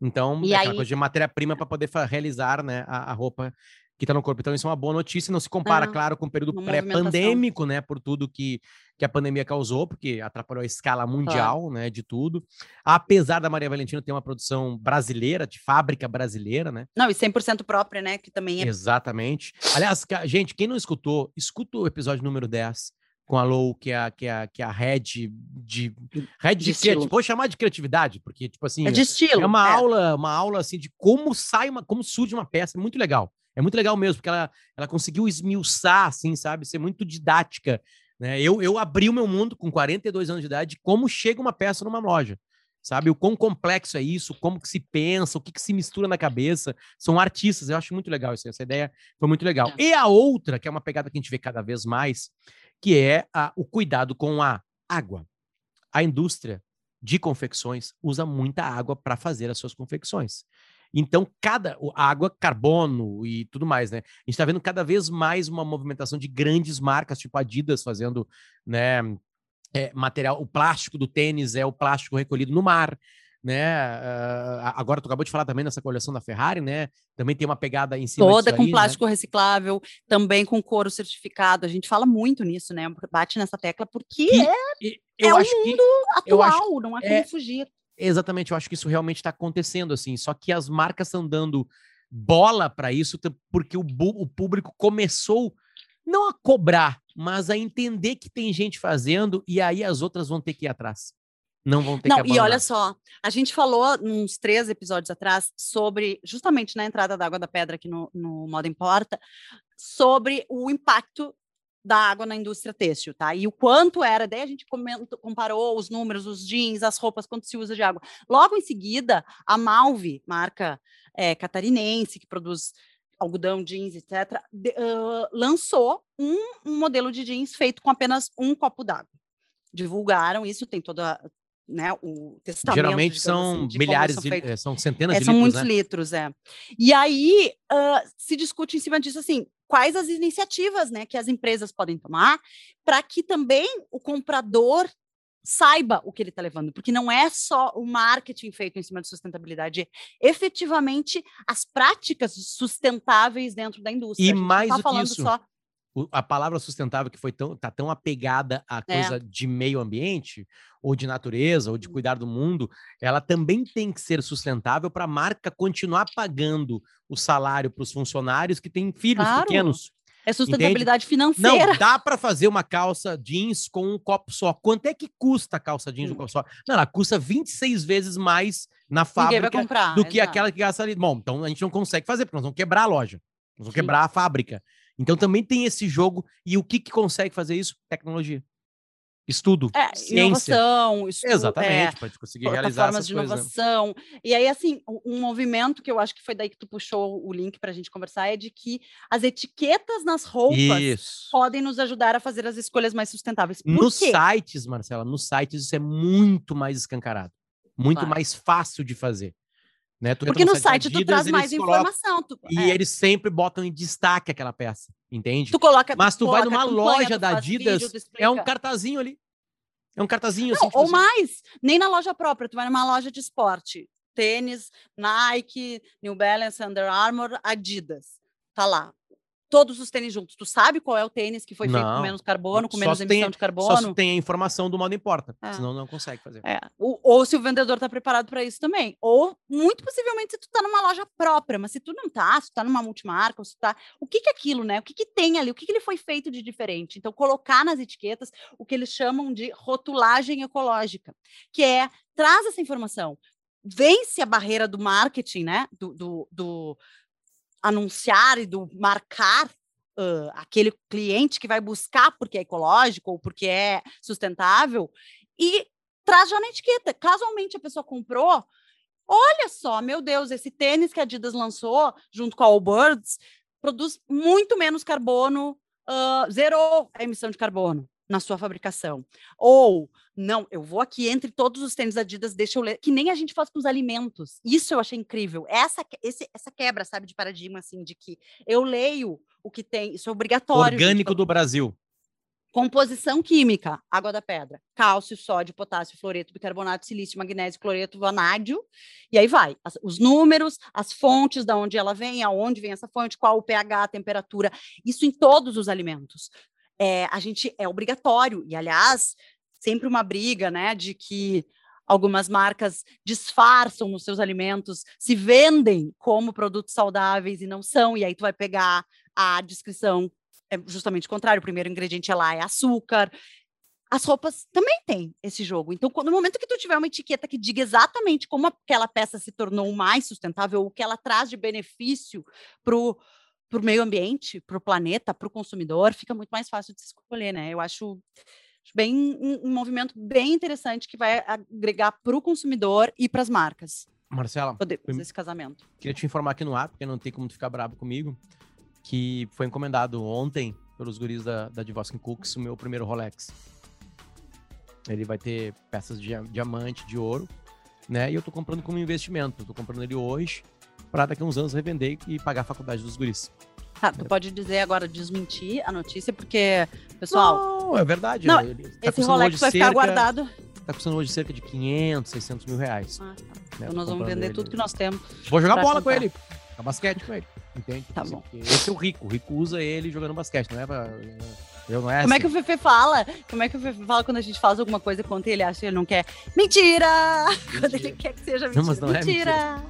Então, E é aí- coisa de matéria-prima para poder realizar né, a, a roupa que está no corpo. Então, isso é uma boa notícia. Não se compara, Ah, claro, com o período pré-pandêmico, né? Por tudo que, que a pandemia causou, porque atrapalhou a escala mundial, né? De tudo. Apesar da Maria Valentina ter uma produção brasileira, de fábrica brasileira, né? Não, e 100% própria, né? Que também é. Exatamente. Aliás, gente, quem não escutou, escuta o episódio número 10 com a Lou, que é a, que é a, que é a head de. Head de, De Vou chamar de criatividade, porque, tipo assim. É de estilo. É uma aula, uma aula assim de como sai uma, como surge uma peça, é muito legal. É muito legal mesmo, porque ela, ela conseguiu esmiuçar, assim, sabe, ser muito didática. Né? Eu, eu abri o meu mundo com 42 anos de idade, de como chega uma peça numa loja. Sabe, o quão complexo é isso, como que se pensa, o que, que se mistura na cabeça. São artistas, eu acho muito legal isso. Essa ideia foi muito legal. É. E a outra, que é uma pegada que a gente vê cada vez mais, que é a- o cuidado com a água. A indústria de confecções usa muita água para fazer as suas confecções. Então, cada água, carbono e tudo mais, né? A gente está vendo cada vez mais uma movimentação de grandes marcas, tipo Adidas, fazendo, né? é, material, o plástico do tênis é o plástico recolhido no mar, né? Ah, agora tu acabou de falar também nessa coleção da Ferrari, né? Também tem uma pegada em cima Toda com aí, né? plástico reciclável, também com couro certificado. A gente fala muito nisso, né? Bate nessa tecla, porque Que- é E Eu É o acho que eu acho atual, não há como é- fugir. Exatamente, eu acho que isso realmente está acontecendo, assim. Só que as marcas estão dando bola para isso, porque o, o público começou não a cobrar, mas a entender que tem gente fazendo e aí as outras vão ter que ir atrás. Não vão ter Não, que e olha abandonar. só, a gente falou uns três episódios atrás sobre, justamente na entrada da Água da Pedra aqui no, no Moda Importa, sobre o impacto da água na indústria têxtil, tá? E o quanto era, daí a gente comentou- comparou os números, os jeans, as roupas, quanto se usa de água. Logo em seguida, a Malve, marca eh, catarinense, que produz algodão, jeans, etc., de- ãh, lançou um, um modelo de jeans feito com apenas um copo d'água. Divulgaram isso, tem toda né, o testamento. Geralmente são assim, milhares, são de, eh, são centenas É, de são litros, muitos né? litros, é. E aí ah, se discute em cima disso assim, quais as iniciativas, né, que as empresas podem tomar para que também o comprador saiba o que ele está levando, porque não é só o marketing feito em cima de sustentabilidade, é efetivamente as práticas sustentáveis dentro da indústria. E mais tá do que isso, só o- a palavra sustentável que foi tão, tá tão apegada à É. coisa de meio ambiente, ou de natureza, Uhum. ou de cuidar do mundo, ela também tem que ser sustentável para a marca continuar pagando o salário para os funcionários que têm filhos Claro. pequenos. é sustentabilidade financeira. Não, dá para fazer uma calça jeans com um copo só. Quanto é que custa a calça jeans com um Hum. copo só? Não, ela custa 26 vezes mais na fábrica comprar. do que exato. aquela que gasta ali. Bom, então a gente não consegue fazer, porque nós vamos quebrar a loja. Nós vamos Sim. quebrar a fábrica. Então também tem esse jogo. E o que, que consegue fazer isso? Tecnologia. Estudo. É, ciência. inovação, estu- é, Exatamente, para conseguir realizar essas de coisas. né? inovação. E aí, assim, um um movimento que eu acho que foi daí que tu puxou o link para a gente conversar é de que as etiquetas nas roupas Isso. podem nos ajudar a fazer as escolhas mais sustentáveis. Por Nos quê? sites, Marcela, nos sites isso é muito mais escancarado. Muito Claro. mais fácil de fazer. Né? Tu Porque no site tu Adidas, traz eles mais colocam- informação. Tu, E é, eles sempre botam em destaque aquela peça, entende? tu coloca, Mas tu vai coloca numa campanha, loja tu da Adidas, vídeo, tu É um cartazinho ali. É um cartazinho Não, assim. tipo ou assim. mais, nem na loja própria, tu vai numa loja de esporte, tênis, Nike, New Balance, Under Armour, Adidas, tá lá. Todos os tênis juntos. Tu sabe qual é o tênis que foi feito Não, com menos carbono, com só menos emissão tem- de Só carbono? se tem a informação do modo importa. É. Senão não consegue fazer. É, o- ou se o vendedor está preparado para isso também. Ou, muito possivelmente, se tu tá numa loja própria, mas se tu não tá, se tu tá numa multimarca, ou se tu tá. O que, que é aquilo, né? O que, que tem ali? O que, que ele foi feito de diferente? Então, colocar nas etiquetas o que eles chamam de rotulagem ecológica, que é traz essa informação, vence a barreira do marketing, né? Do, do, do anunciar e do marcar. ãh, aquele cliente que vai buscar porque é ecológico ou porque é sustentável e traz já na etiqueta. Casualmente a pessoa comprou, olha só, meu Deus, esse tênis que a Adidas lançou junto com a Allbirds produz muito menos carbono, ah, zerou a emissão de carbono na sua fabricação. Ou, não, eu vou aqui entre todos os tênis da Adidas, deixa eu ler, que nem a gente faz com os alimentos. Isso eu achei incrível. Essa, esse, essa quebra, sabe, de paradigma, assim, de que eu leio o que tem, isso é obrigatório. gente, Orgânico do Brasil. Composição química, água da pedra, cálcio, sódio, potássio, fluoreto, bicarbonato, silício, magnésio, cloreto, vanádio, e aí vai. As- os números, as fontes, da onde ela vem, aonde vem essa fonte, qual o pH, a temperatura, isso em todos os alimentos. É, a gente é obrigatório, e aliás, sempre uma briga, né, de que algumas marcas disfarçam nos seus alimentos, se vendem como produtos saudáveis e não são, e aí tu vai pegar a descrição é justamente o contrário. O primeiro ingrediente é lá é açúcar. As roupas também têm esse jogo. Então, no momento que tu tiver uma etiqueta que diga exatamente como aquela peça se tornou mais sustentável, o que ela traz de benefício para o meio ambiente, para o planeta, para o consumidor, fica muito mais fácil de se escolher, né? Eu acho, bem um, um movimento bem interessante que vai agregar para o consumidor e para as marcas Marcela, poder fazer esse casamento. queria te informar aqui no ar, porque não tem como tu ficar bravo comigo, que foi encomendado ontem pelos guris da, da Divoskin Cooks o meu primeiro Rolex. Ele vai ter peças de dia- diamante, de ouro, né? E eu tô comprando como investimento. Eu tô comprando ele hoje pra daqui a uns anos revender e pagar a faculdade dos guris. Tá, tu pode dizer agora, desmentir a notícia, porque, pessoal, Não, é verdade. Não, tá esse Rolex vai ficar cerca- guardado. Tá custando hoje cerca de 500, 600 mil reais. Ah, tá. né? Então nós vamos vender ele. tudo que nós temos. Vou jogar bola com ele. Jogar basquete com ele. Entende? Tá bom. Esse é o rico. O rico usa ele jogando basquete, não é pra. Eu não é Como é assim. que o Fefe fala? Como é que o Fefe fala quando a gente faz alguma coisa contra ele acha que ele não quer? Mentira! Quando ele quer que seja mentira. Não, mas não é mentira!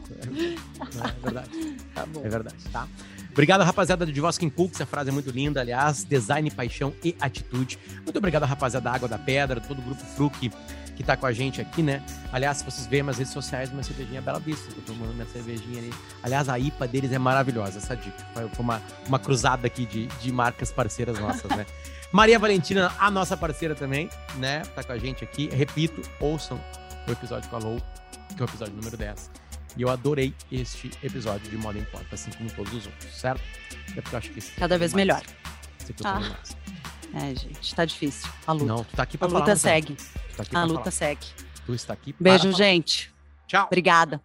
Não, é verdade. Tá bom. É verdade, tá? Obrigado, rapaziada do Divoskin Cooks. A frase é muito linda, aliás. Design, paixão e atitude. Muito obrigado, rapaziada da Água da Pedra, todo o grupo Fruc que tá com a gente aqui, né? Aliás, se vocês verem nas redes sociais, uma cervejinha Bela Vista. Tô tomando minha cervejinha ali. Aliás, a IPA deles é maravilhosa, essa dica. Foi uma, uma cruzada aqui de, de marcas parceiras nossas, né? [LAUGHS] Maria Valentina, a nossa parceira também, né? Tá com a gente aqui. Repito, ouçam o episódio com a Lou, que é o episódio número 10. E eu adorei este episódio de Moda Importa, assim como todos os outros, certo? É porque eu acho que Cada eu vez falei melhor. mais. Esse aqui eu Ah. mais. É, gente, tá difícil. A luta. Não, tu tá aqui a pra falar. luta tá? segue. Tu tá aqui A pra luta falar. segue. Tu está aqui para Beijo, falar. gente. Tchau. Obrigada.